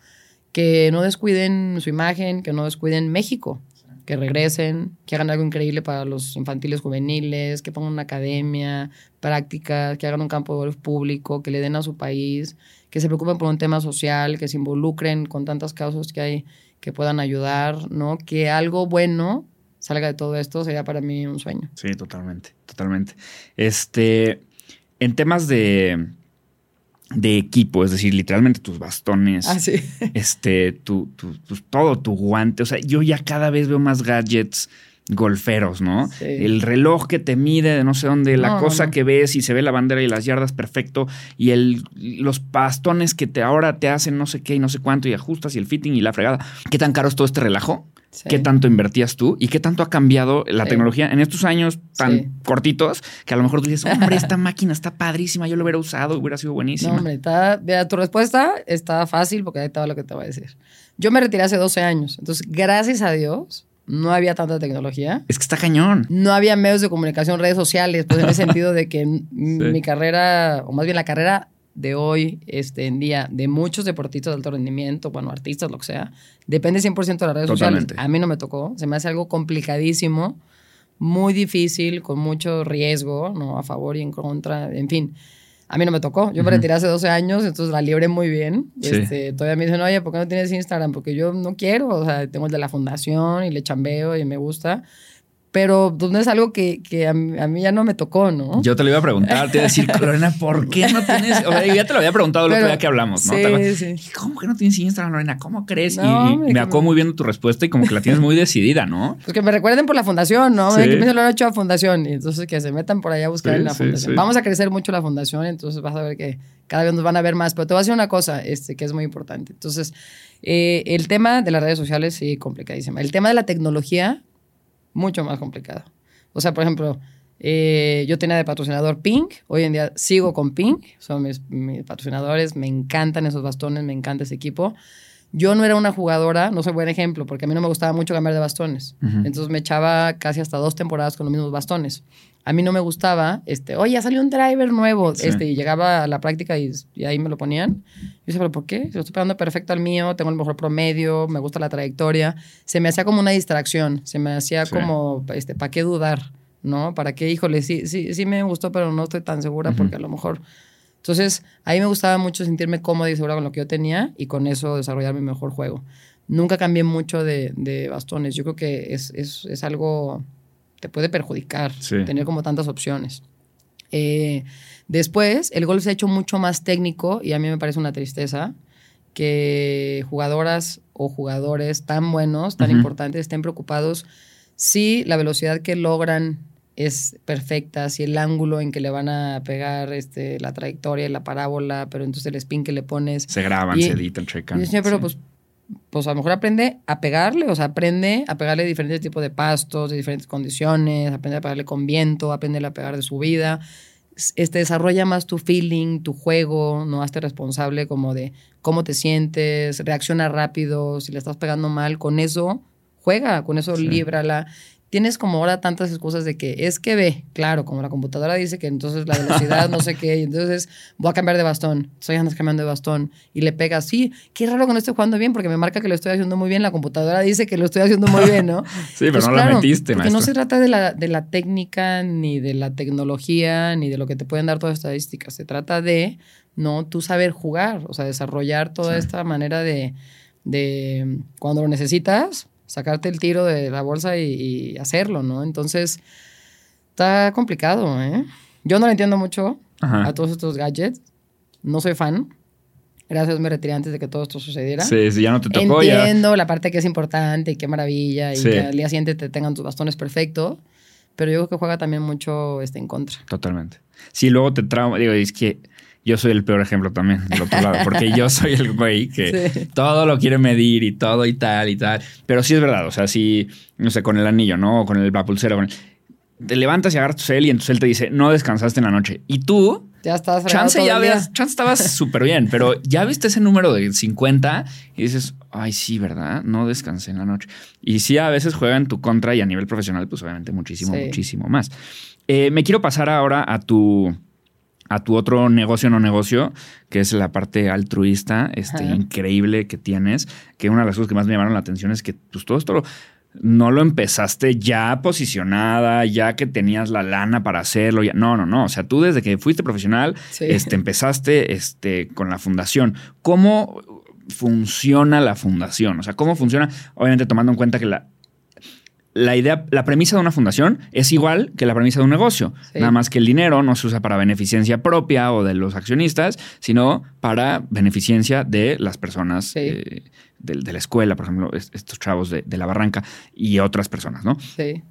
Que no descuiden su imagen, que no descuiden México. que regresen, que hagan algo increíble para los infantiles juveniles, que pongan una academia, prácticas, que hagan un campo de golf público, que le den a su país, que se preocupen por un tema social, que se involucren con tantas causas que hay que puedan ayudar, ¿no? Que algo bueno salga de todo esto sería para mí un sueño. Sí, totalmente, totalmente. Este, en temas de, de equipo, es decir, literalmente tus bastones, Ah, sí. este, tu, tu- tu- todo, tu guante. O sea, yo ya cada vez veo más gadgets golferos, ¿no? Sí. El reloj que te mide de no sé dónde, la No, no, cosa no. que ves y se ve la bandera y las yardas perfecto, y el, los bastones que te ahora te hacen no sé qué y no sé cuánto, y ajustas y el fitting y la fregada. ¿Qué tan caro es todo este relajo? Sí. ¿Qué tanto invertías tú? ¿Y qué tanto ha cambiado la Sí. tecnología en estos años tan Sí. cortitos que a lo mejor tú dices, hombre, esta máquina está padrísima, yo lo hubiera usado, hubiera sido buenísima? No, hombre, está, mira, tu respuesta está fácil porque ahí estaba lo que te voy a decir. Yo me retiré hace 12 años, entonces gracias a Dios no había tanta tecnología. Es que está cañón. No había medios de comunicación, redes sociales, pues en el sentido de que mi carrera, o más bien la carrera de hoy, este, en día, de muchos deportistas de alto rendimiento, bueno, artistas, lo que sea, depende 100% de las redes Totalmente. sociales. A mí no me tocó, se me hace algo complicadísimo, muy difícil, con mucho riesgo, ¿no? A favor y en contra, en fin. A mí no me tocó. Yo me Ujú. retiré hace 12 años, entonces la libré muy bien. Sí. Este, todavía me dicen, oye, ¿por qué no tienes Instagram? Porque yo no quiero. O sea, tengo el de la fundación y le chambeo y me gusta. Pero pues, no es algo que, que a, mí, a mí ya no me tocó, ¿no? Yo te lo iba a preguntar, te iba a decir, Lorena, ¿por qué no tienes? O sea, ya te lo había preguntado el otro día que hablamos, ¿no? ¿Cómo que no tienes Instagram, Lorena? ¿Cómo crees? No, y, me acuerdo no. muy bien tu respuesta y como que la tienes muy decidida, ¿no? Pues que me recuerden por la fundación, ¿no? Sí. Que me lo han hecho a fundación. Y entonces que se metan por allá a buscar Sí, en la sí, fundación. sí. Vamos a crecer mucho la fundación, entonces vas a ver que cada vez nos van a ver más. Pero te voy a decir una cosa este, que es muy importante. Entonces, eh, el tema de las redes sociales, sí, complicadísimo. El tema de la tecnología, mucho más complicado. O sea, por ejemplo, eh, yo tenía de patrocinador Pink, hoy en día sigo con Pink, son mis, mis patrocinadores, me encantan esos bastones, me encanta ese equipo. Yo no era una jugadora, no soy buen ejemplo, porque a mí no me gustaba mucho cambiar de bastones. Entonces me echaba casi hasta dos temporadas con los mismos bastones. A mí no me gustaba, este, oye, salió un driver nuevo, Sí. este, y llegaba a la práctica y, y ahí me lo ponían. Yo decía, ¿pero por qué? Lo estoy pegando perfecto al mío, tengo el mejor promedio, me gusta la trayectoria. Se me hacía como una distracción, se me hacía Sí. como, este, ¿para qué dudar? ¿No? ¿Para qué? Híjole, sí, sí, sí me gustó, pero no estoy tan segura porque a lo mejor... Entonces, ahí me gustaba mucho sentirme cómoda y segura con lo que yo tenía y con eso desarrollar mi mejor juego. Nunca cambié mucho de, de bastones. Yo creo que es, es, es algo te puede perjudicar Sí. tener como tantas opciones. Eh, después, el golf se ha hecho mucho más técnico y a mí me parece una tristeza que jugadoras o jugadores tan buenos, tan importantes, estén preocupados si la velocidad que logran es perfecta, si el ángulo en que le van a pegar este, la trayectoria y la parábola, pero entonces el spin que le pones Se graban, Y- se editan, checan. y yo pero Sí. pues, pues a lo mejor aprende a pegarle, o sea, aprende a pegarle diferentes tipos de pastos, de diferentes condiciones, aprende a pegarle con viento, aprende a pegar de subida. S- Este, desarrolla más tu feeling, tu juego, no hazte responsable como de cómo te sientes, reacciona rápido, si le estás pegando mal, con eso juega, con eso Sí. líbrala. Tienes como ahora tantas excusas de que es que ve, claro, como la computadora dice que entonces la velocidad no sé qué, y entonces voy a cambiar de bastón, estoy andas cambiando de bastón y le pegas, sí, qué raro que no esté jugando bien porque me marca que lo estoy haciendo muy bien, la computadora dice que lo estoy haciendo muy bien, ¿no? Sí, pero Pues no la claro, metiste, Porque no maestro. se trata de la, de la técnica, ni de la tecnología, ni de lo que te pueden dar todas las estadísticas. Se trata de, ¿no? Tú saber jugar, o sea, desarrollar toda Sí. esta manera de, de, cuando lo necesitas, sacarte el tiro de la bolsa y, y hacerlo, ¿no? Entonces, está complicado, ¿eh? Yo no le entiendo mucho Ajá. a todos estos gadgets. No soy fan. Gracias, me retiré antes de que todo esto sucediera. Sí, sí, ya no te tocó, ya. Entiendo la parte que es importante y qué maravilla y Sí. que al día siguiente te tengan tus bastones perfecto, pero yo creo que juega también mucho este, en contra. Totalmente. Sí, luego te trauma. Digo, es que yo soy el peor ejemplo también del otro lado, porque yo soy el güey que Sí. todo lo quiere medir y todo y tal y tal. Pero sí es verdad, o sea, sí, no sé, con el anillo, ¿no? O con el, la pulsera, con el- Te levantas y agarras tu cel y en tu cel te dice, no descansaste en la noche. Y tú, Ya estás chance ya veas, chance estabas súper bien, pero ya viste ese número de 50 y dices, ay, sí, ¿verdad? No descansé en la noche. Y sí, a veces juega en tu contra y a nivel profesional, pues obviamente muchísimo, Sí. muchísimo más. Eh, me quiero pasar ahora a tu, a tu otro negocio no negocio, que es la parte altruista, este, Ajá. increíble que tienes, que una de las cosas que más me llamaron la atención es que pues todo esto lo, no lo empezaste ya posicionada, ya que tenías la lana para hacerlo. Ya. No, no, no. O sea, tú desde que fuiste profesional, este, empezaste este, con la fundación. ¿Cómo funciona la fundación? O sea, ¿cómo funciona? Obviamente tomando en cuenta que la, la idea, la premisa de una fundación es igual que la premisa de un negocio. Nada más que el dinero no se usa para beneficencia propia o de los accionistas, sino para beneficencia de las personas eh, de, la escuela, por ejemplo, estos chavos de, de, la barranca y otras personas, ¿no? Sí.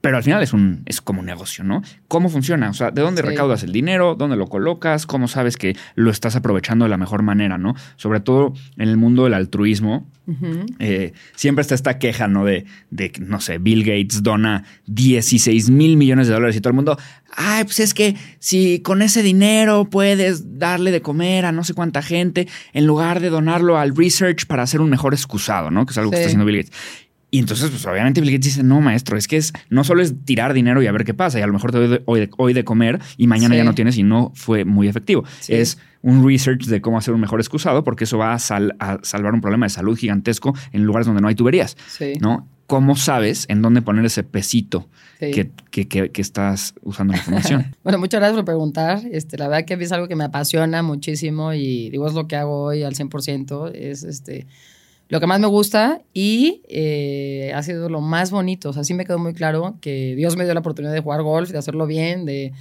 Pero al final es, un, es como un negocio, ¿no? ¿Cómo funciona? O sea, ¿de dónde recaudas el dinero? ¿Dónde lo colocas? ¿Cómo sabes que lo estás aprovechando de la mejor manera, no? Sobre todo en el mundo del altruismo, eh, siempre está esta queja, ¿no? De, de, no sé, Bill Gates dona 16 mil millones de dólares y todo el mundo, ay, pues es que si con ese dinero puedes darle de comer a no sé cuánta gente, en lugar de donarlo al research para hacer un mejor excusado, ¿no? Que es algo que está haciendo Bill Gates. Y entonces, pues obviamente Bill Gates dice, no, maestro, es que es, no solo es tirar dinero y a ver qué pasa, y a lo mejor te doy hoy de, hoy de comer y mañana ya no tienes y no fue muy efectivo. Es un research de cómo hacer un mejor excusado, porque eso va a, salvar un problema de salud gigantesco en lugares donde no hay tuberías. ¿No? ¿Cómo sabes en dónde poner ese pesito que, que, estás usando la fundación? bueno, muchas gracias por preguntar. Este, la verdad que es algo que me apasiona muchísimo y digo, es lo que hago hoy al 100%. Es este lo que más me gusta y eh, ha sido lo más bonito. O sea, sí me quedó muy claro que Dios me dio la oportunidad de jugar golf, de hacerlo bien, de,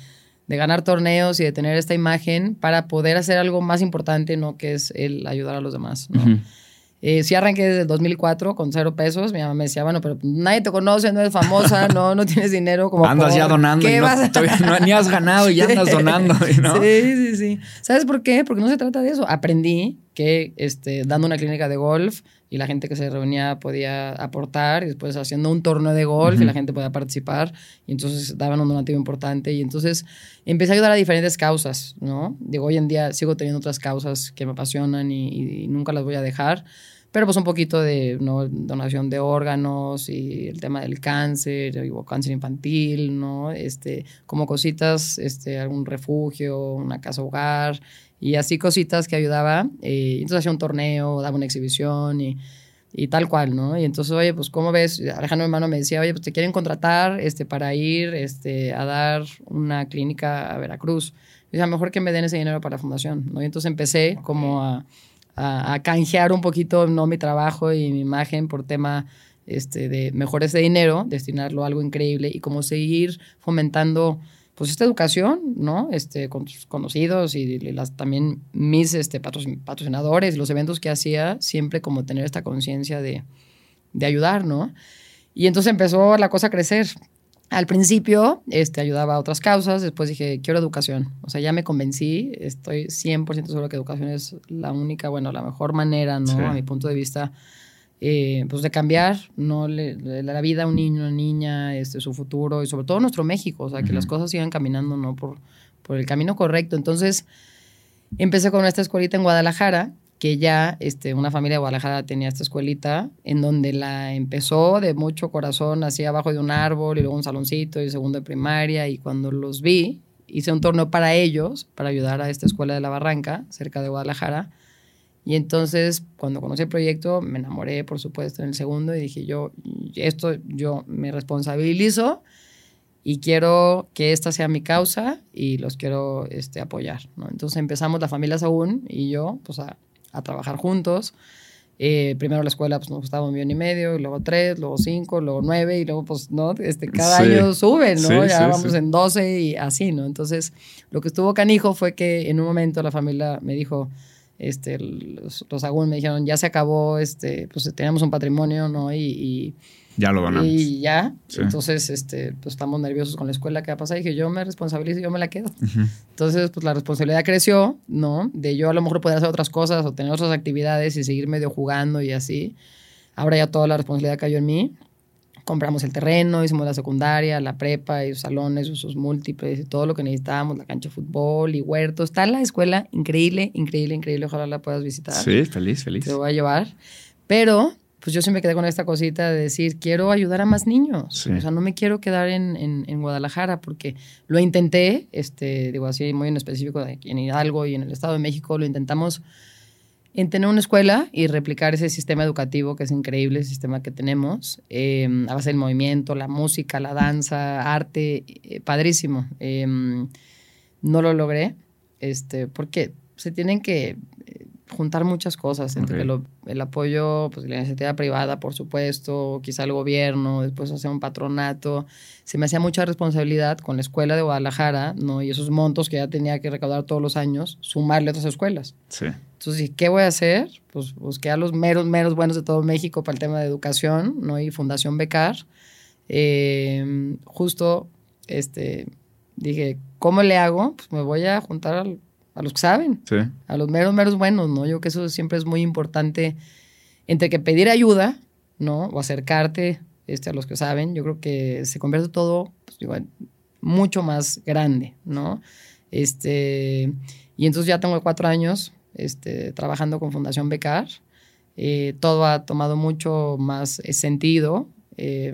ganar torneos y de tener esta imagen para poder hacer algo más importante, ¿no? Que es el ayudar a los demás, ¿no? Eh, sí arranqué desde el 2004 con cero pesos. Mi mamá me decía, bueno, pero nadie te conoce, no eres famosa, no, no tienes dinero. Como andas ya donando y no, ni has ganado y ya andas donando. ¿no? Sí, sí, sí. ¿Sabes por qué? Porque no se trata de eso. Aprendí que este, dando una clínica de golf y la gente que se reunía podía aportar y después haciendo un torneo de golf y la gente podía participar y entonces daban un donativo importante y entonces empecé a ayudar a diferentes causas, ¿no? Digo, hoy en día sigo teniendo otras causas que me apasionan y, nunca las voy a dejar, pero pues un poquito de ¿no? donación de órganos y el tema del cáncer, digo, cáncer infantil, ¿no? Este, como cositas, este, algún refugio, una casa hogar y así cositas que ayudaba. Eh, entonces hacía un torneo, daba una exhibición y, y, tal cual, ¿no? Y entonces, oye, pues, ¿cómo ves? Alejandro, mi hermano, me decía, oye, pues te quieren contratar este, para ir este, a dar una clínica a Veracruz. Y a mejor que me den ese dinero para la fundación, ¿no? Y entonces empecé como a, a, canjear un poquito, ¿no? Mi trabajo y mi imagen por tema este, de mejor ese dinero, destinarlo a algo increíble y como seguir fomentando pues esta educación, ¿no? Este, con tus conocidos y las, también mis este, patrocinadores, los eventos que hacía, siempre como tener esta conciencia de, de, ayudar, ¿no? Y entonces empezó la cosa a crecer. Al principio este, ayudaba a otras causas, después dije, quiero educación. O sea, ya me convencí, estoy 100% seguro que educación es la única, bueno, la mejor manera, ¿no? A mi punto de vista, eh, pues de cambiar ¿no? la vida a un niño, una niña, este, su futuro y sobre todo nuestro México, o sea, que las cosas sigan caminando ¿no? por, por el camino correcto. Entonces, empecé con esta escuelita en Guadalajara, que ya este, una familia de Guadalajara tenía esta escuelita, en donde la empezó de mucho corazón, así abajo de un árbol y luego un saloncito y segundo de primaria, y cuando los vi, hice un torneo para ellos, para ayudar a esta escuela de la Barranca, cerca de Guadalajara, y entonces, cuando conocí el proyecto, me enamoré, por supuesto, en el segundo y dije, yo, esto yo me responsabilizo y quiero que esta sea mi causa y los quiero este, apoyar. ¿no? Entonces empezamos la familia Saúl y yo pues, a, a trabajar juntos. Eh, primero la escuela pues, nos gustaba un millón y medio, y luego tres, luego cinco, luego nueve, y luego pues, ¿no? Este, cada año sube, ¿no? ya vamos en doce y así, ¿no? Entonces, lo que estuvo canijo fue que en un momento la familia me dijo, este, los, los me dijeron, ya se acabó, este, pues teníamos un patrimonio, ¿no? Y, ya lo donamos. Y ya, entonces, este, pues estamos nerviosos con la escuela, ¿qué va a pasar? Y dije, yo me responsabilizo y yo me la quedo. Entonces, pues la responsabilidad creció, ¿no? De yo a lo mejor poder hacer otras cosas o tener otras actividades y seguir medio jugando y así. Ahora ya toda la responsabilidad cayó en mí compramos el terreno, hicimos la secundaria, la prepa, y los salones, sus múltiples, y todo lo que necesitábamos, la cancha de fútbol y huertos. Está la escuela increíble, increíble, increíble. Ojalá la puedas visitar. Sí, feliz, feliz. Te voy a llevar. Pero, pues yo siempre quedé con esta cosita de decir, quiero ayudar a más niños. O sea, no me quiero quedar en, en, Guadalajara porque lo intenté, este, digo así, muy en específico, en Hidalgo y en el Estado de México, lo intentamos en tener una escuela y replicar ese sistema educativo que es increíble, el sistema que tenemos, eh, a base del movimiento, la música, la danza, arte, eh, padrísimo. Eh, no lo logré, este, porque se tienen que juntar muchas cosas, entre Ok. que lo- el apoyo, pues la iniciativa privada, por supuesto, quizá el gobierno, después hacer un patronato. Se me hacía mucha responsabilidad con la escuela de Guadalajara, ¿no? Y esos montos que ya tenía que recaudar todos los años, sumarle a otras escuelas. Sí. Entonces, ¿qué voy a hacer? Pues busqué a los meros, meros buenos de todo México para el tema de educación, ¿no? Y Fundación Becar. Eh, justo, este, dije, ¿cómo le hago? Pues me voy a juntar al- a los que saben, Sí. a los meros, meros buenos, ¿no? Yo creo que eso siempre es muy importante entre que pedir ayuda, ¿no? O acercarte este, a los que saben. Yo creo que se convierte todo, pues, en mucho más grande, ¿no? Este, y entonces ya tengo cuatro años este, trabajando con Fundación Becar. Eh, todo ha tomado mucho más eh, sentido. eh,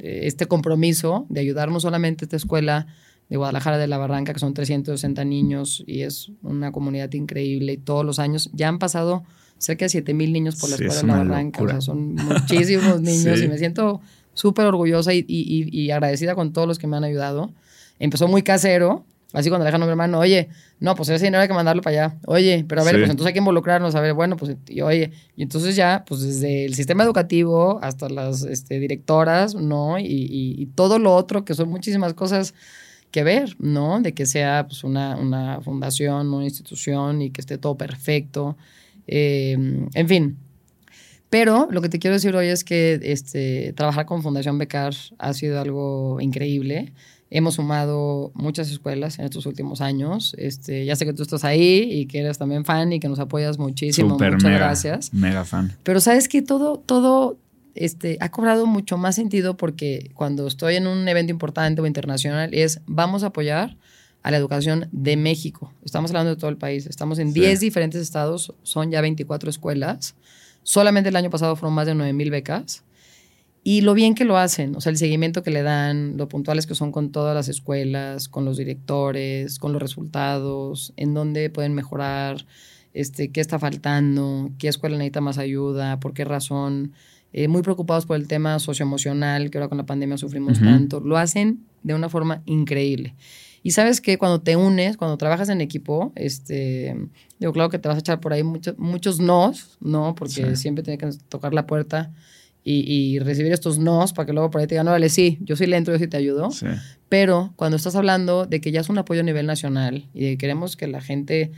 este compromiso de ayudar no solamente a esta escuela de Guadalajara de la Barranca, que son 360 niños y es una comunidad increíble. Y todos los años ya han pasado cerca de 7 mil niños por la Sí, escuela es de la Barranca. O sea, son muchísimos niños Sí. y me siento súper orgullosa y, y- y- agradecida con todos los que me han ayudado. Empezó muy casero, así cuando le dejan a mi hermano, oye, no, pues ese dinero hay que mandarlo para allá. Oye, pero a ver, Sí. pues entonces hay que involucrarnos, a ver, bueno, pues, y oye, y entonces ya, pues desde el sistema educativo hasta las este, directoras, ¿no? Y- y todo lo otro, que son muchísimas cosas que ver, ¿no? De que sea pues, una, una fundación, una institución y que esté todo perfecto. Eh, en fin. Pero lo que te quiero decir hoy es que este, trabajar con Fundación Becar ha sido algo increíble. Hemos sumado muchas escuelas en estos últimos años. Este, ya sé que tú estás ahí y que eres también fan y que nos apoyas muchísimo. Súper Muchas mega, gracias. Mega fan. Pero sabes que todo, todo este, ha cobrado mucho más sentido porque cuando estoy en un evento importante o internacional es vamos a apoyar a la educación de México. Estamos hablando de todo el país. Estamos en Sí. 10 diferentes estados, son ya 24 escuelas. Solamente el año pasado fueron más de 9 mil becas. Y lo bien que lo hacen, o sea, el seguimiento que le dan, lo puntuales que son con todas las escuelas, con los directores, con los resultados, en dónde pueden mejorar, este, qué está faltando, qué escuela necesita más ayuda, por qué razón. Eh, muy preocupados por el tema socioemocional, que ahora con la pandemia sufrimos tanto. Lo hacen de una forma increíble. Y sabes que cuando te unes, cuando trabajas en equipo, este, digo, claro que te vas a echar por ahí mucho- muchos nos, ¿no? Porque Sí. siempre tiene que tocar la puerta y, y recibir estos nos para que luego por ahí te digan, órale, sí, yo sí le entro, yo sí te ayudo. Sí. Pero cuando estás hablando de que ya es un apoyo a nivel nacional y de que queremos que la gente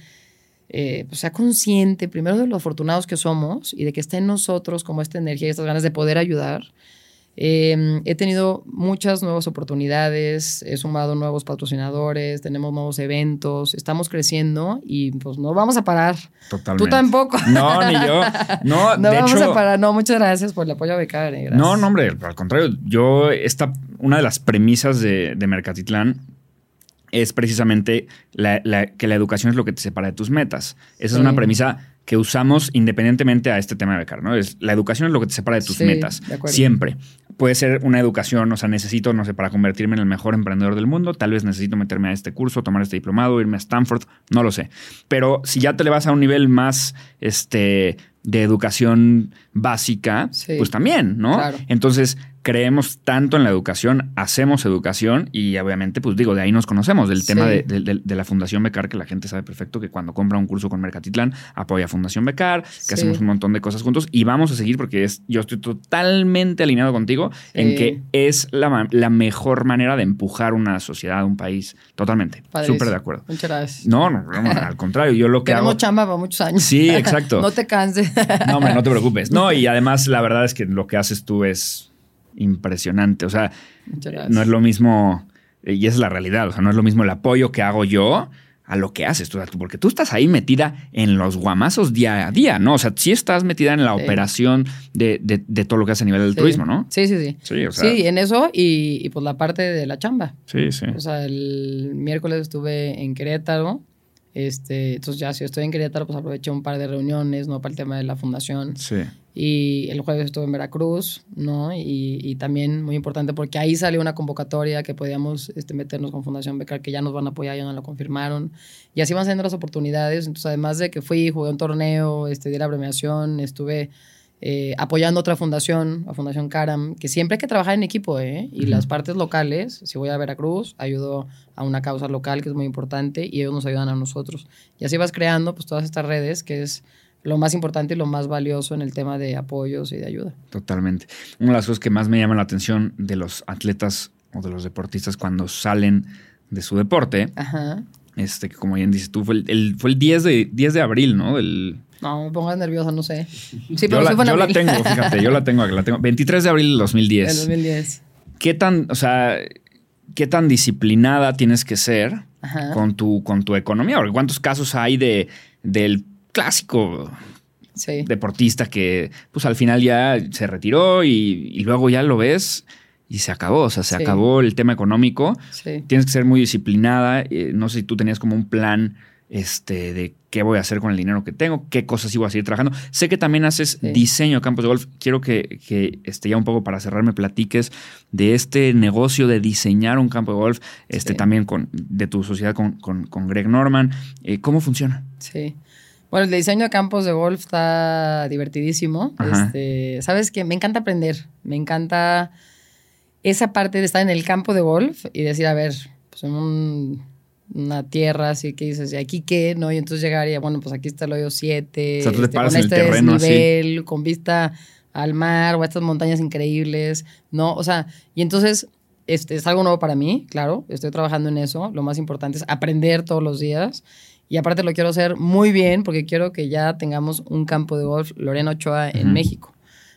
eh, pues, sea consciente primero de lo afortunados que somos y de que está en nosotros como esta energía y estas ganas de poder ayudar, eh, he tenido muchas nuevas oportunidades, he sumado nuevos patrocinadores, tenemos nuevos eventos, estamos creciendo y pues no vamos a parar. Totalmente. Tú tampoco. No, ni yo. No, No de vamos hecho. a parar. No, muchas gracias por el apoyo a Becar. eh. No, no, hombre, al contrario. Yo, esta, una de las premisas de, de Mercatitlán es precisamente la- la- que la educación es lo que te separa de tus metas. Esa Sí. es una premisa que usamos independientemente a este tema de becar, ¿no? Es, la educación es lo que te separa de tus Sí, metas. de. Siempre. Puede ser una educación, o sea, necesito, no sé, para convertirme en el mejor emprendedor del mundo, tal vez necesito meterme a este curso, tomar este diplomado, irme a Stanford, no lo sé. Pero si ya te le vas a un nivel más, este, de educación básica, Sí. pues también, ¿no? Claro. Entonces, creemos tanto en la educación, hacemos educación y obviamente, pues digo, de ahí nos conocemos, del Sí. tema de, de- la Fundación Becar, que la gente sabe perfecto que cuando compra un curso con Mercatitlán, apoya a Fundación Becar, que Sí. hacemos un montón de cosas juntos y vamos a seguir porque es, yo estoy totalmente alineado contigo en que es la, la mejor manera de empujar una sociedad, un país. Totalmente. Súper de acuerdo. Muchas gracias. No, no, no, al contrario, yo lo que Tenemos hago... chamba para muchos años. Sí, exacto. no te canses. No, hombre, no te preocupes. No, y además la verdad es que lo que haces tú es impresionante. O sea, gracias. no es lo mismo, eh, y esa es la realidad, o sea, no es lo mismo el apoyo que hago yo a lo que haces tú, porque tú estás ahí metida en los guamazos día a día, ¿no? O sea, sí estás metida en la Sí. operación de, de- de todo lo que hace a nivel del Sí. turismo, ¿no? Sí, sí, sí. Sí, o sea, sí, en eso y, y pues la parte de la chamba. sí, sí. O sea, el miércoles estuve en Querétaro Este, entonces ya si estoy en Querétaro, pues aproveché un par de reuniones, ¿no? Para el tema de la fundación. Sí. Y el jueves estuve en Veracruz, ¿no? Y, y también muy importante porque ahí salió una convocatoria que podíamos este, meternos con Fundación Becar, que ya nos van a apoyar, ya nos lo confirmaron. Y así van saliendo las oportunidades. Entonces, además de que fui, jugué un torneo, este, di la premiación, estuve eh, apoyando otra fundación, la Fundación Caram, que siempre hay que trabajar en equipo, ¿eh? Y las partes locales, si voy a Veracruz, ayudo a una causa local que es muy importante y ellos nos ayudan a nosotros. Y así vas creando pues todas estas redes, que es lo más importante y lo más valioso en el tema de apoyos y de ayuda. Totalmente. Una de las cosas que más me llama la atención de los atletas o de los deportistas cuando salen de su deporte, Ajá. este, que como bien dices tú, fue el, el- fue el 10, de, 10 de abril, ¿no? Del, No, me pongas nerviosa, no sé. Sí, yo pero la, fue en yo la tengo, fíjate, yo la tengo, la tengo. 23 de abril del 2010. Del 2010. ¿Qué tan, o sea, qué tan disciplinada tienes que ser Ajá. con tu, con tu economía? Porque cuántos casos hay de, del clásico Sí. deportista que pues al final ya se retiró y, y luego ya lo ves y se acabó, o sea, se Sí. acabó el tema económico. Sí. Tienes que ser muy disciplinada. eh, no sé si tú tenías como un plan este, de qué voy a hacer con el dinero que tengo, qué cosas iba a seguir trabajando. Sé que también haces Sí. diseño de campos de golf. Quiero que, que este, ya un poco para cerrar me platiques de este negocio de diseñar un campo de golf, este, Sí. también con, de tu sociedad con, con- con Greg Norman. Eh, ¿Cómo funciona? Sí. Bueno, el diseño de campos de golf está divertidísimo. Este, Sabes que me encanta aprender. Me encanta esa parte de estar en el campo de golf y decir, a ver, pues en un- una tierra así que dices, ¿y aquí qué? ¿No? Y entonces llegaría, bueno, pues aquí está el hoyo 7. O sea, tú te paras con este terreno así. desnivel, con vista al mar o a estas montañas increíbles, ¿no? O sea, y entonces este, es algo nuevo para mí, claro, estoy trabajando en eso. Lo más importante es aprender todos los días. Y aparte lo quiero hacer muy bien porque quiero que ya tengamos un campo de golf Lorena Ochoa en. México.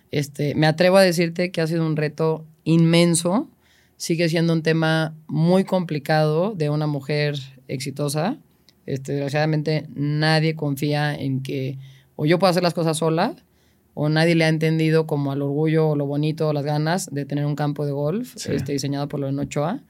Este, me atrevo a decirte que ha sido un reto inmenso. Sigue siendo un tema muy complicado de una mujer exitosa. Este, desgraciadamente nadie confía en que o yo puedo hacer las cosas sola o nadie le ha entendido como al orgullo o lo bonito o las ganas de tener un campo de golf Sí. este, diseñado por Lorena Ochoa.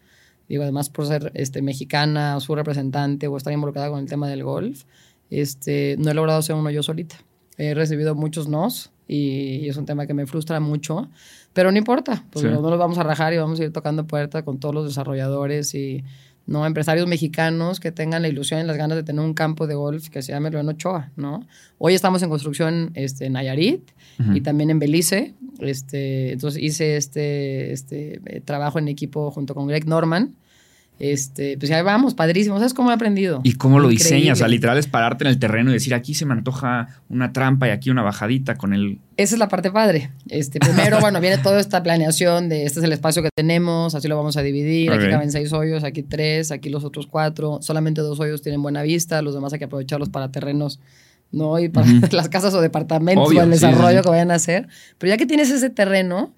Digo, además por ser este, mexicana o su representante o estar involucrada con el tema del golf, este, no he logrado ser uno yo solita. He recibido muchos nos y, es un tema que me frustra mucho, pero no importa, pues Sí. no nos vamos a rajar y vamos a ir tocando puertas con todos los desarrolladores y no empresarios mexicanos que tengan la ilusión y las ganas de tener un campo de golf que se llame Lorena Ochoa, ¿no? Hoy estamos en construcción este, en Nayarit Ujú. y también en Belice. Este, entonces hice este, este eh, trabajo en equipo junto con Greg Norman. Este, pues ya vamos, padrísimo. ¿Sabes cómo he aprendido? ¿Y cómo lo Increíble. diseñas? O sea, literal es pararte en el terreno y decir, aquí se me antoja una trampa y aquí una bajadita con el... Esa es la parte padre. Este, primero, bueno, viene toda esta planeación de este es el espacio que tenemos, así lo vamos a dividir. Aquí caben seis hoyos, aquí tres, aquí los otros cuatro. Solamente dos hoyos tienen buena vista, los demás hay que aprovecharlos para terrenos, ¿no? Y para las casas o departamentos Obvio, o el sí, desarrollo sí. que vayan a hacer. Pero ya que tienes ese terreno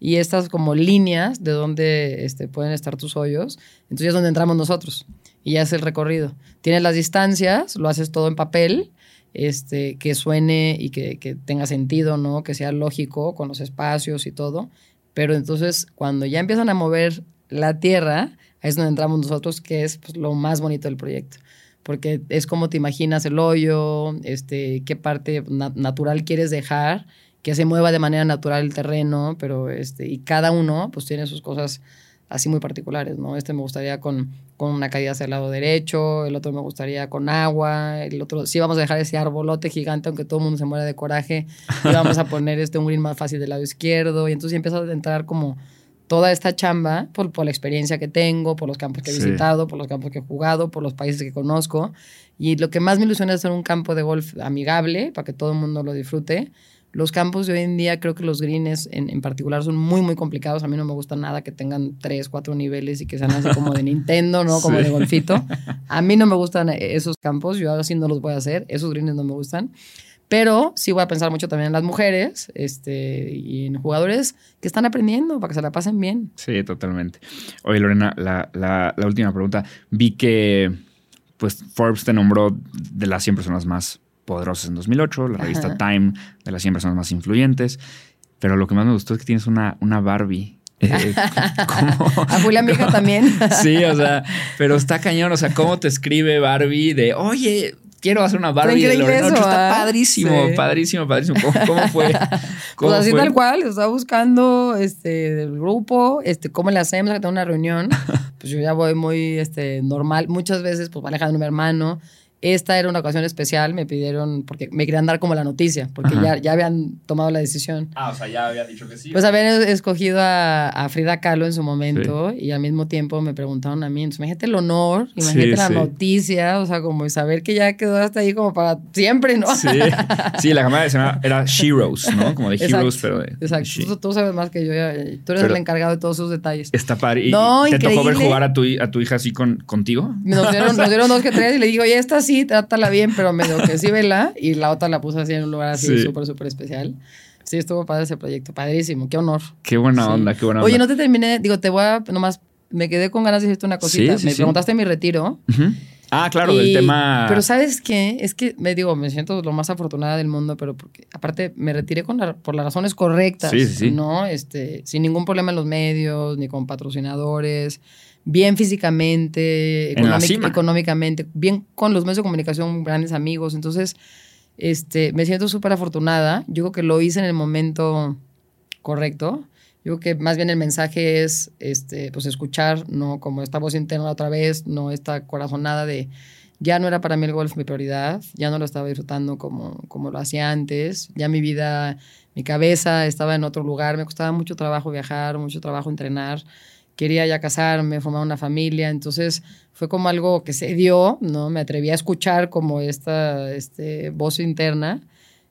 y estas como líneas de donde este, pueden estar tus hoyos, entonces es donde entramos nosotros y ya es el recorrido. Tienes las distancias, lo haces todo en papel, este, que suene y que, que tenga sentido, ¿no? Que sea lógico con los espacios y todo. Pero entonces, cuando ya empiezan a mover la tierra, ahí es donde entramos nosotros, que es pues, lo más bonito del proyecto. Porque es como te imaginas el hoyo, este, qué parte na- natural quieres dejar, que se mueva de manera natural el terreno, pero este, y cada uno pues tiene sus cosas así muy particulares, ¿no? Este me gustaría con, con una caída hacia el lado derecho, el otro me gustaría con agua, el otro, sí vamos a dejar ese arbolote gigante, aunque todo el mundo se muera de coraje, y vamos a poner este un green más fácil del lado izquierdo, y entonces empieza a entrar como toda esta chamba por, por la experiencia que tengo, por los campos que he Sí. visitado, por los campos que he jugado, por los países que conozco, y lo que más me ilusiona es hacer un campo de golf amigable, para que todo el mundo lo disfrute, los campos de hoy en día, creo que los greens en, en particular son muy, muy complicados. A mí no me gusta nada que tengan tres, cuatro niveles y que sean así como de Nintendo, ¿no? Como Sí. de golfito. A mí no me gustan esos campos. Yo así no los voy a hacer. Esos greens no me gustan. Pero sí voy a pensar mucho también en las mujeres este, y en jugadores que están aprendiendo para que se la pasen bien. Sí, totalmente. Oye, Lorena, la, la- la última pregunta. Vi que pues Forbes te nombró de las 100 personas más poderosas en 2008, la revista Ajá. Time de las 100 personas más influyentes, pero lo que más me gustó es que tienes una, una Barbie Eh, ¿cómo- A Julia, mi hija, también. Sí, o sea, pero está cañón. O sea, ¿cómo te escribe Barbie de, oye, quiero hacer una Barbie de Lorena eso, Ochoa"? Está padrísimo, Sí. padrísimo, padrísimo. ¿Cómo, cómo fue? ¿Cómo Pues así fue? tal cual, estaba buscando este del grupo, este, cómo le hacemos que tengo una reunión. Pues yo ya voy muy este, normal. Muchas veces, pues va Alejandro, mi hermano. Esta era una ocasión especial, me pidieron, porque me querían dar como la noticia, porque ya, ya habían tomado la decisión. Ah, o sea, ya había dicho que sí. Pues habían escogido a, a Frida Kahlo en su momento y al mismo tiempo me preguntaron a mí. Entonces, imagínate el honor, imagínate Sí, la sí. noticia, o sea, como saber que ya quedó hasta ahí como para siempre, ¿no? Sí, sí, la cámara se llama, era Heroes, ¿no? Como de Exacto, Heroes, pero de. Exacto. Tú, tú sabes más que yo. ya- Tú eres Pero- el encargado de todos sus detalles. Está padre. ¿Y No, ¿Te tocó ver jugar a tu, a tu hija así con, contigo? Nos dieron, nos dieron dos que tres y le dije, oye, esta sí, trátala bien, pero medio que sí, vela. Y la otra la puse así en un lugar así Sí. súper, súper especial. Sí, estuvo padre ese proyecto. Padrísimo. Qué honor. Qué buena Sí. onda, qué buena onda. Oye, no te terminé. Digo, te voy a. Nomás me quedé con ganas de decirte una cosita. Sí, me preguntaste mi retiro. Ah, claro, Y- del tema. Pero ¿sabes qué? Es que me digo, me siento lo más afortunada del mundo, pero porque aparte me retiré con la- por las razones correctas, sí, sí. ¿no? Este, sin ningún problema en los medios, ni con patrocinadores, bien físicamente, económicamente, bien con los medios de comunicación, grandes amigos. Entonces, este, me siento súper afortunada. Yo creo que lo hice en el momento correcto. Yo creo que más bien el mensaje es este, pues escuchar, ¿no? Como esta voz interna otra vez, no esta corazonada de ya no era para mí el golf mi prioridad, ya no lo estaba disfrutando como, como lo hacía antes, ya mi vida, mi cabeza estaba en otro lugar, me costaba mucho trabajo viajar, mucho trabajo entrenar, quería ya casarme, formar una familia, entonces fue como algo que se dio, ¿no? Me atreví a escuchar como esta este, voz interna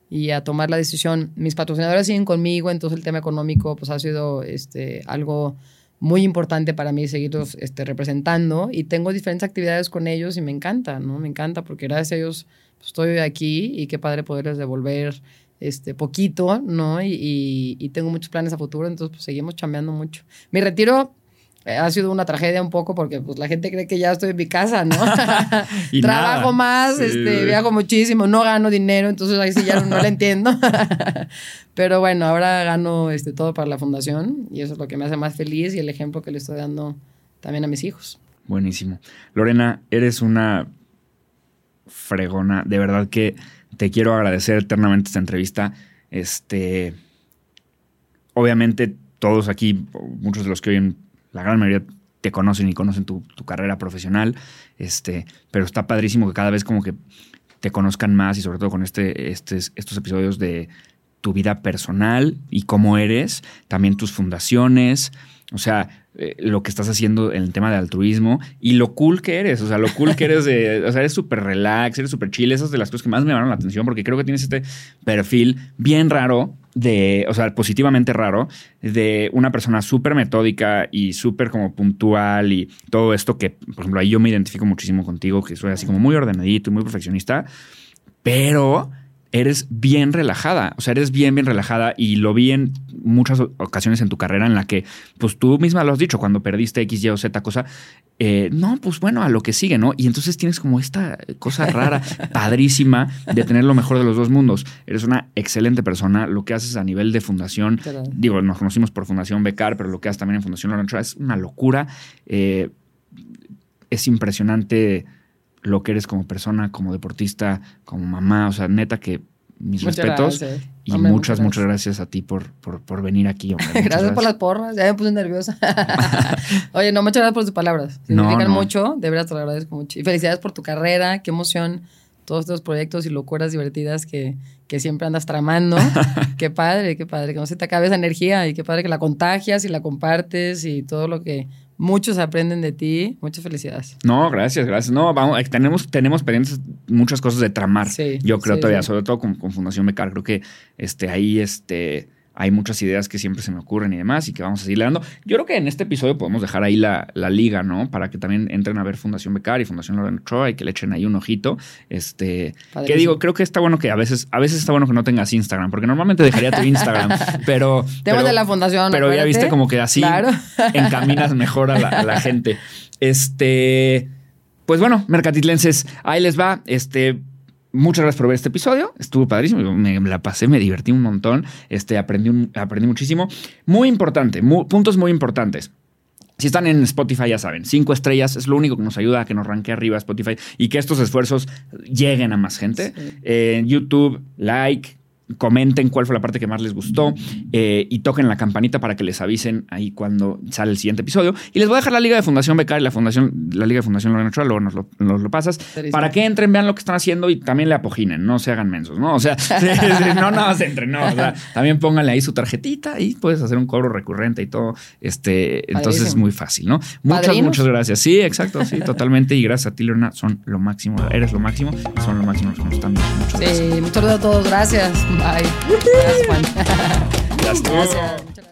y a tomar la decisión. Mis patrocinadores siguen conmigo, entonces el tema económico pues ha sido este, algo muy importante para mí seguirlos este, representando y tengo diferentes actividades con ellos y me encanta, ¿no? Me encanta porque gracias a ellos pues, estoy aquí y qué padre poderles devolver este poquito, ¿no? Y, y- y tengo muchos planes a futuro, entonces pues seguimos chambeando mucho. Mi retiro ha sido una tragedia un poco porque pues la gente cree que ya estoy en mi casa, ¿no? Y Trabajo nada. más, Sí, este, viajo muchísimo, no gano dinero, entonces ahí sí ya no, no le entiendo. Pero bueno, ahora gano este, todo para la fundación y eso es lo que me hace más feliz y el ejemplo que le estoy dando también a mis hijos. Buenísimo. Lorena, eres una fregona. De verdad que te quiero agradecer eternamente esta entrevista. Este. Obviamente, todos aquí, muchos de los que oyen, la gran mayoría te conocen y conocen tu, tu carrera profesional. Este, pero está padrísimo que cada vez como que te conozcan más y sobre todo con este, este- estos episodios de tu vida personal y cómo eres, también tus fundaciones, o sea, eh, lo que estás haciendo en el tema de altruismo y lo cool que eres, o sea, lo cool que eres de, o sea, eres súper relax, eres súper chill, esas de las cosas que más me llamaron la atención porque creo que tienes este perfil bien raro de, o sea, positivamente raro, de una persona súper metódica y súper como puntual y todo esto que, por ejemplo, ahí yo me identifico muchísimo contigo, que soy así como muy ordenadito y muy perfeccionista, pero eres bien relajada, o sea, eres bien, bien relajada y lo vi en muchas ocasiones en tu carrera en la que, pues tú misma lo has dicho, cuando perdiste X, Y o Z cosa, eh, no, pues bueno, a lo que sigue, ¿no? Y entonces tienes como esta cosa rara, padrísima, de tener lo mejor de los dos mundos. Eres una excelente persona, lo que haces a nivel de fundación, Claro. digo, nos conocimos por Fundación Becar, pero lo que haces también en Fundación Lorenzo es una locura. Eh, es impresionante lo que eres como persona, como deportista, como mamá. O sea, neta que mis Muchas respetos. gracias. Y Hombre, muchas, muchas muchas gracias a ti por, por, por venir aquí. hombre. Gracias por las porras, ya me puse nerviosa. Oye, no, muchas gracias por tus palabras. No, Significan no. mucho, de verdad te lo agradezco mucho. Y felicidades por tu carrera, qué emoción, todos estos proyectos y locuras divertidas que, que siempre andas tramando. qué padre, qué padre, que no se te acabe esa energía y qué padre que la contagias y la compartes y todo lo que muchos aprenden de ti. Muchas felicidades. No, gracias, gracias. No, vamos, eh, tenemos, tenemos pendientes muchas cosas de tramar. Sí, Yo creo sí, todavía, sí. sobre todo con, con Fundación Becar, creo que este, ahí este, hay muchas ideas que siempre se me ocurren y demás y que vamos a seguir dando. Yo creo que en este episodio podemos dejar ahí la, la liga, ¿no? Para que también entren a ver Fundación Becar y Fundación Lorenzo Ochoa y que le echen ahí un ojito. Este, que digo, creo que está bueno que a veces, a veces está bueno que no tengas Instagram, porque normalmente dejaría tu Instagram, pero... Pero- de la fundación. pero ya viste como que así Claro. encaminas mejor a la, a la gente. Este, pues bueno, mercatitlenses, ahí les va. Este, Muchas gracias por ver este episodio. Estuvo padrísimo. Me la pasé, me divertí un montón. Este, aprendí, aprendí muchísimo. Muy importante, mu- puntos muy importantes. Si están en Spotify, ya saben, cinco estrellas es lo único que nos ayuda a que nos ranquee arriba Spotify y que estos esfuerzos lleguen a más gente. Sí. Eh, en YouTube, like, comenten cuál fue la parte que más les gustó eh, y toquen la campanita para que les avisen ahí cuando sale el siguiente episodio. Y les voy a dejar la liga de Fundación Becar y la, fundación, la liga de Fundación Lorena Ochoa, luego nos lo, nos lo pasas, Serísimo. para que entren, vean lo que están haciendo y también le apoginen, no se hagan mensos, ¿no? O sea, no, no, se entren, no. O sea, también pónganle ahí su tarjetita y puedes hacer un cobro recurrente y todo. Este, entonces es muy fácil, ¿no? Muchas, Padrinos. muchas gracias. Sí, exacto, sí, totalmente. Y gracias a ti, Lorena, son lo máximo. Eres lo máximo y son lo máximo los que nos están viendo. Muchas gracias. Muchas gracias a todos. Gracias. Bye. Gracias, Juan. Gracias. Gracias.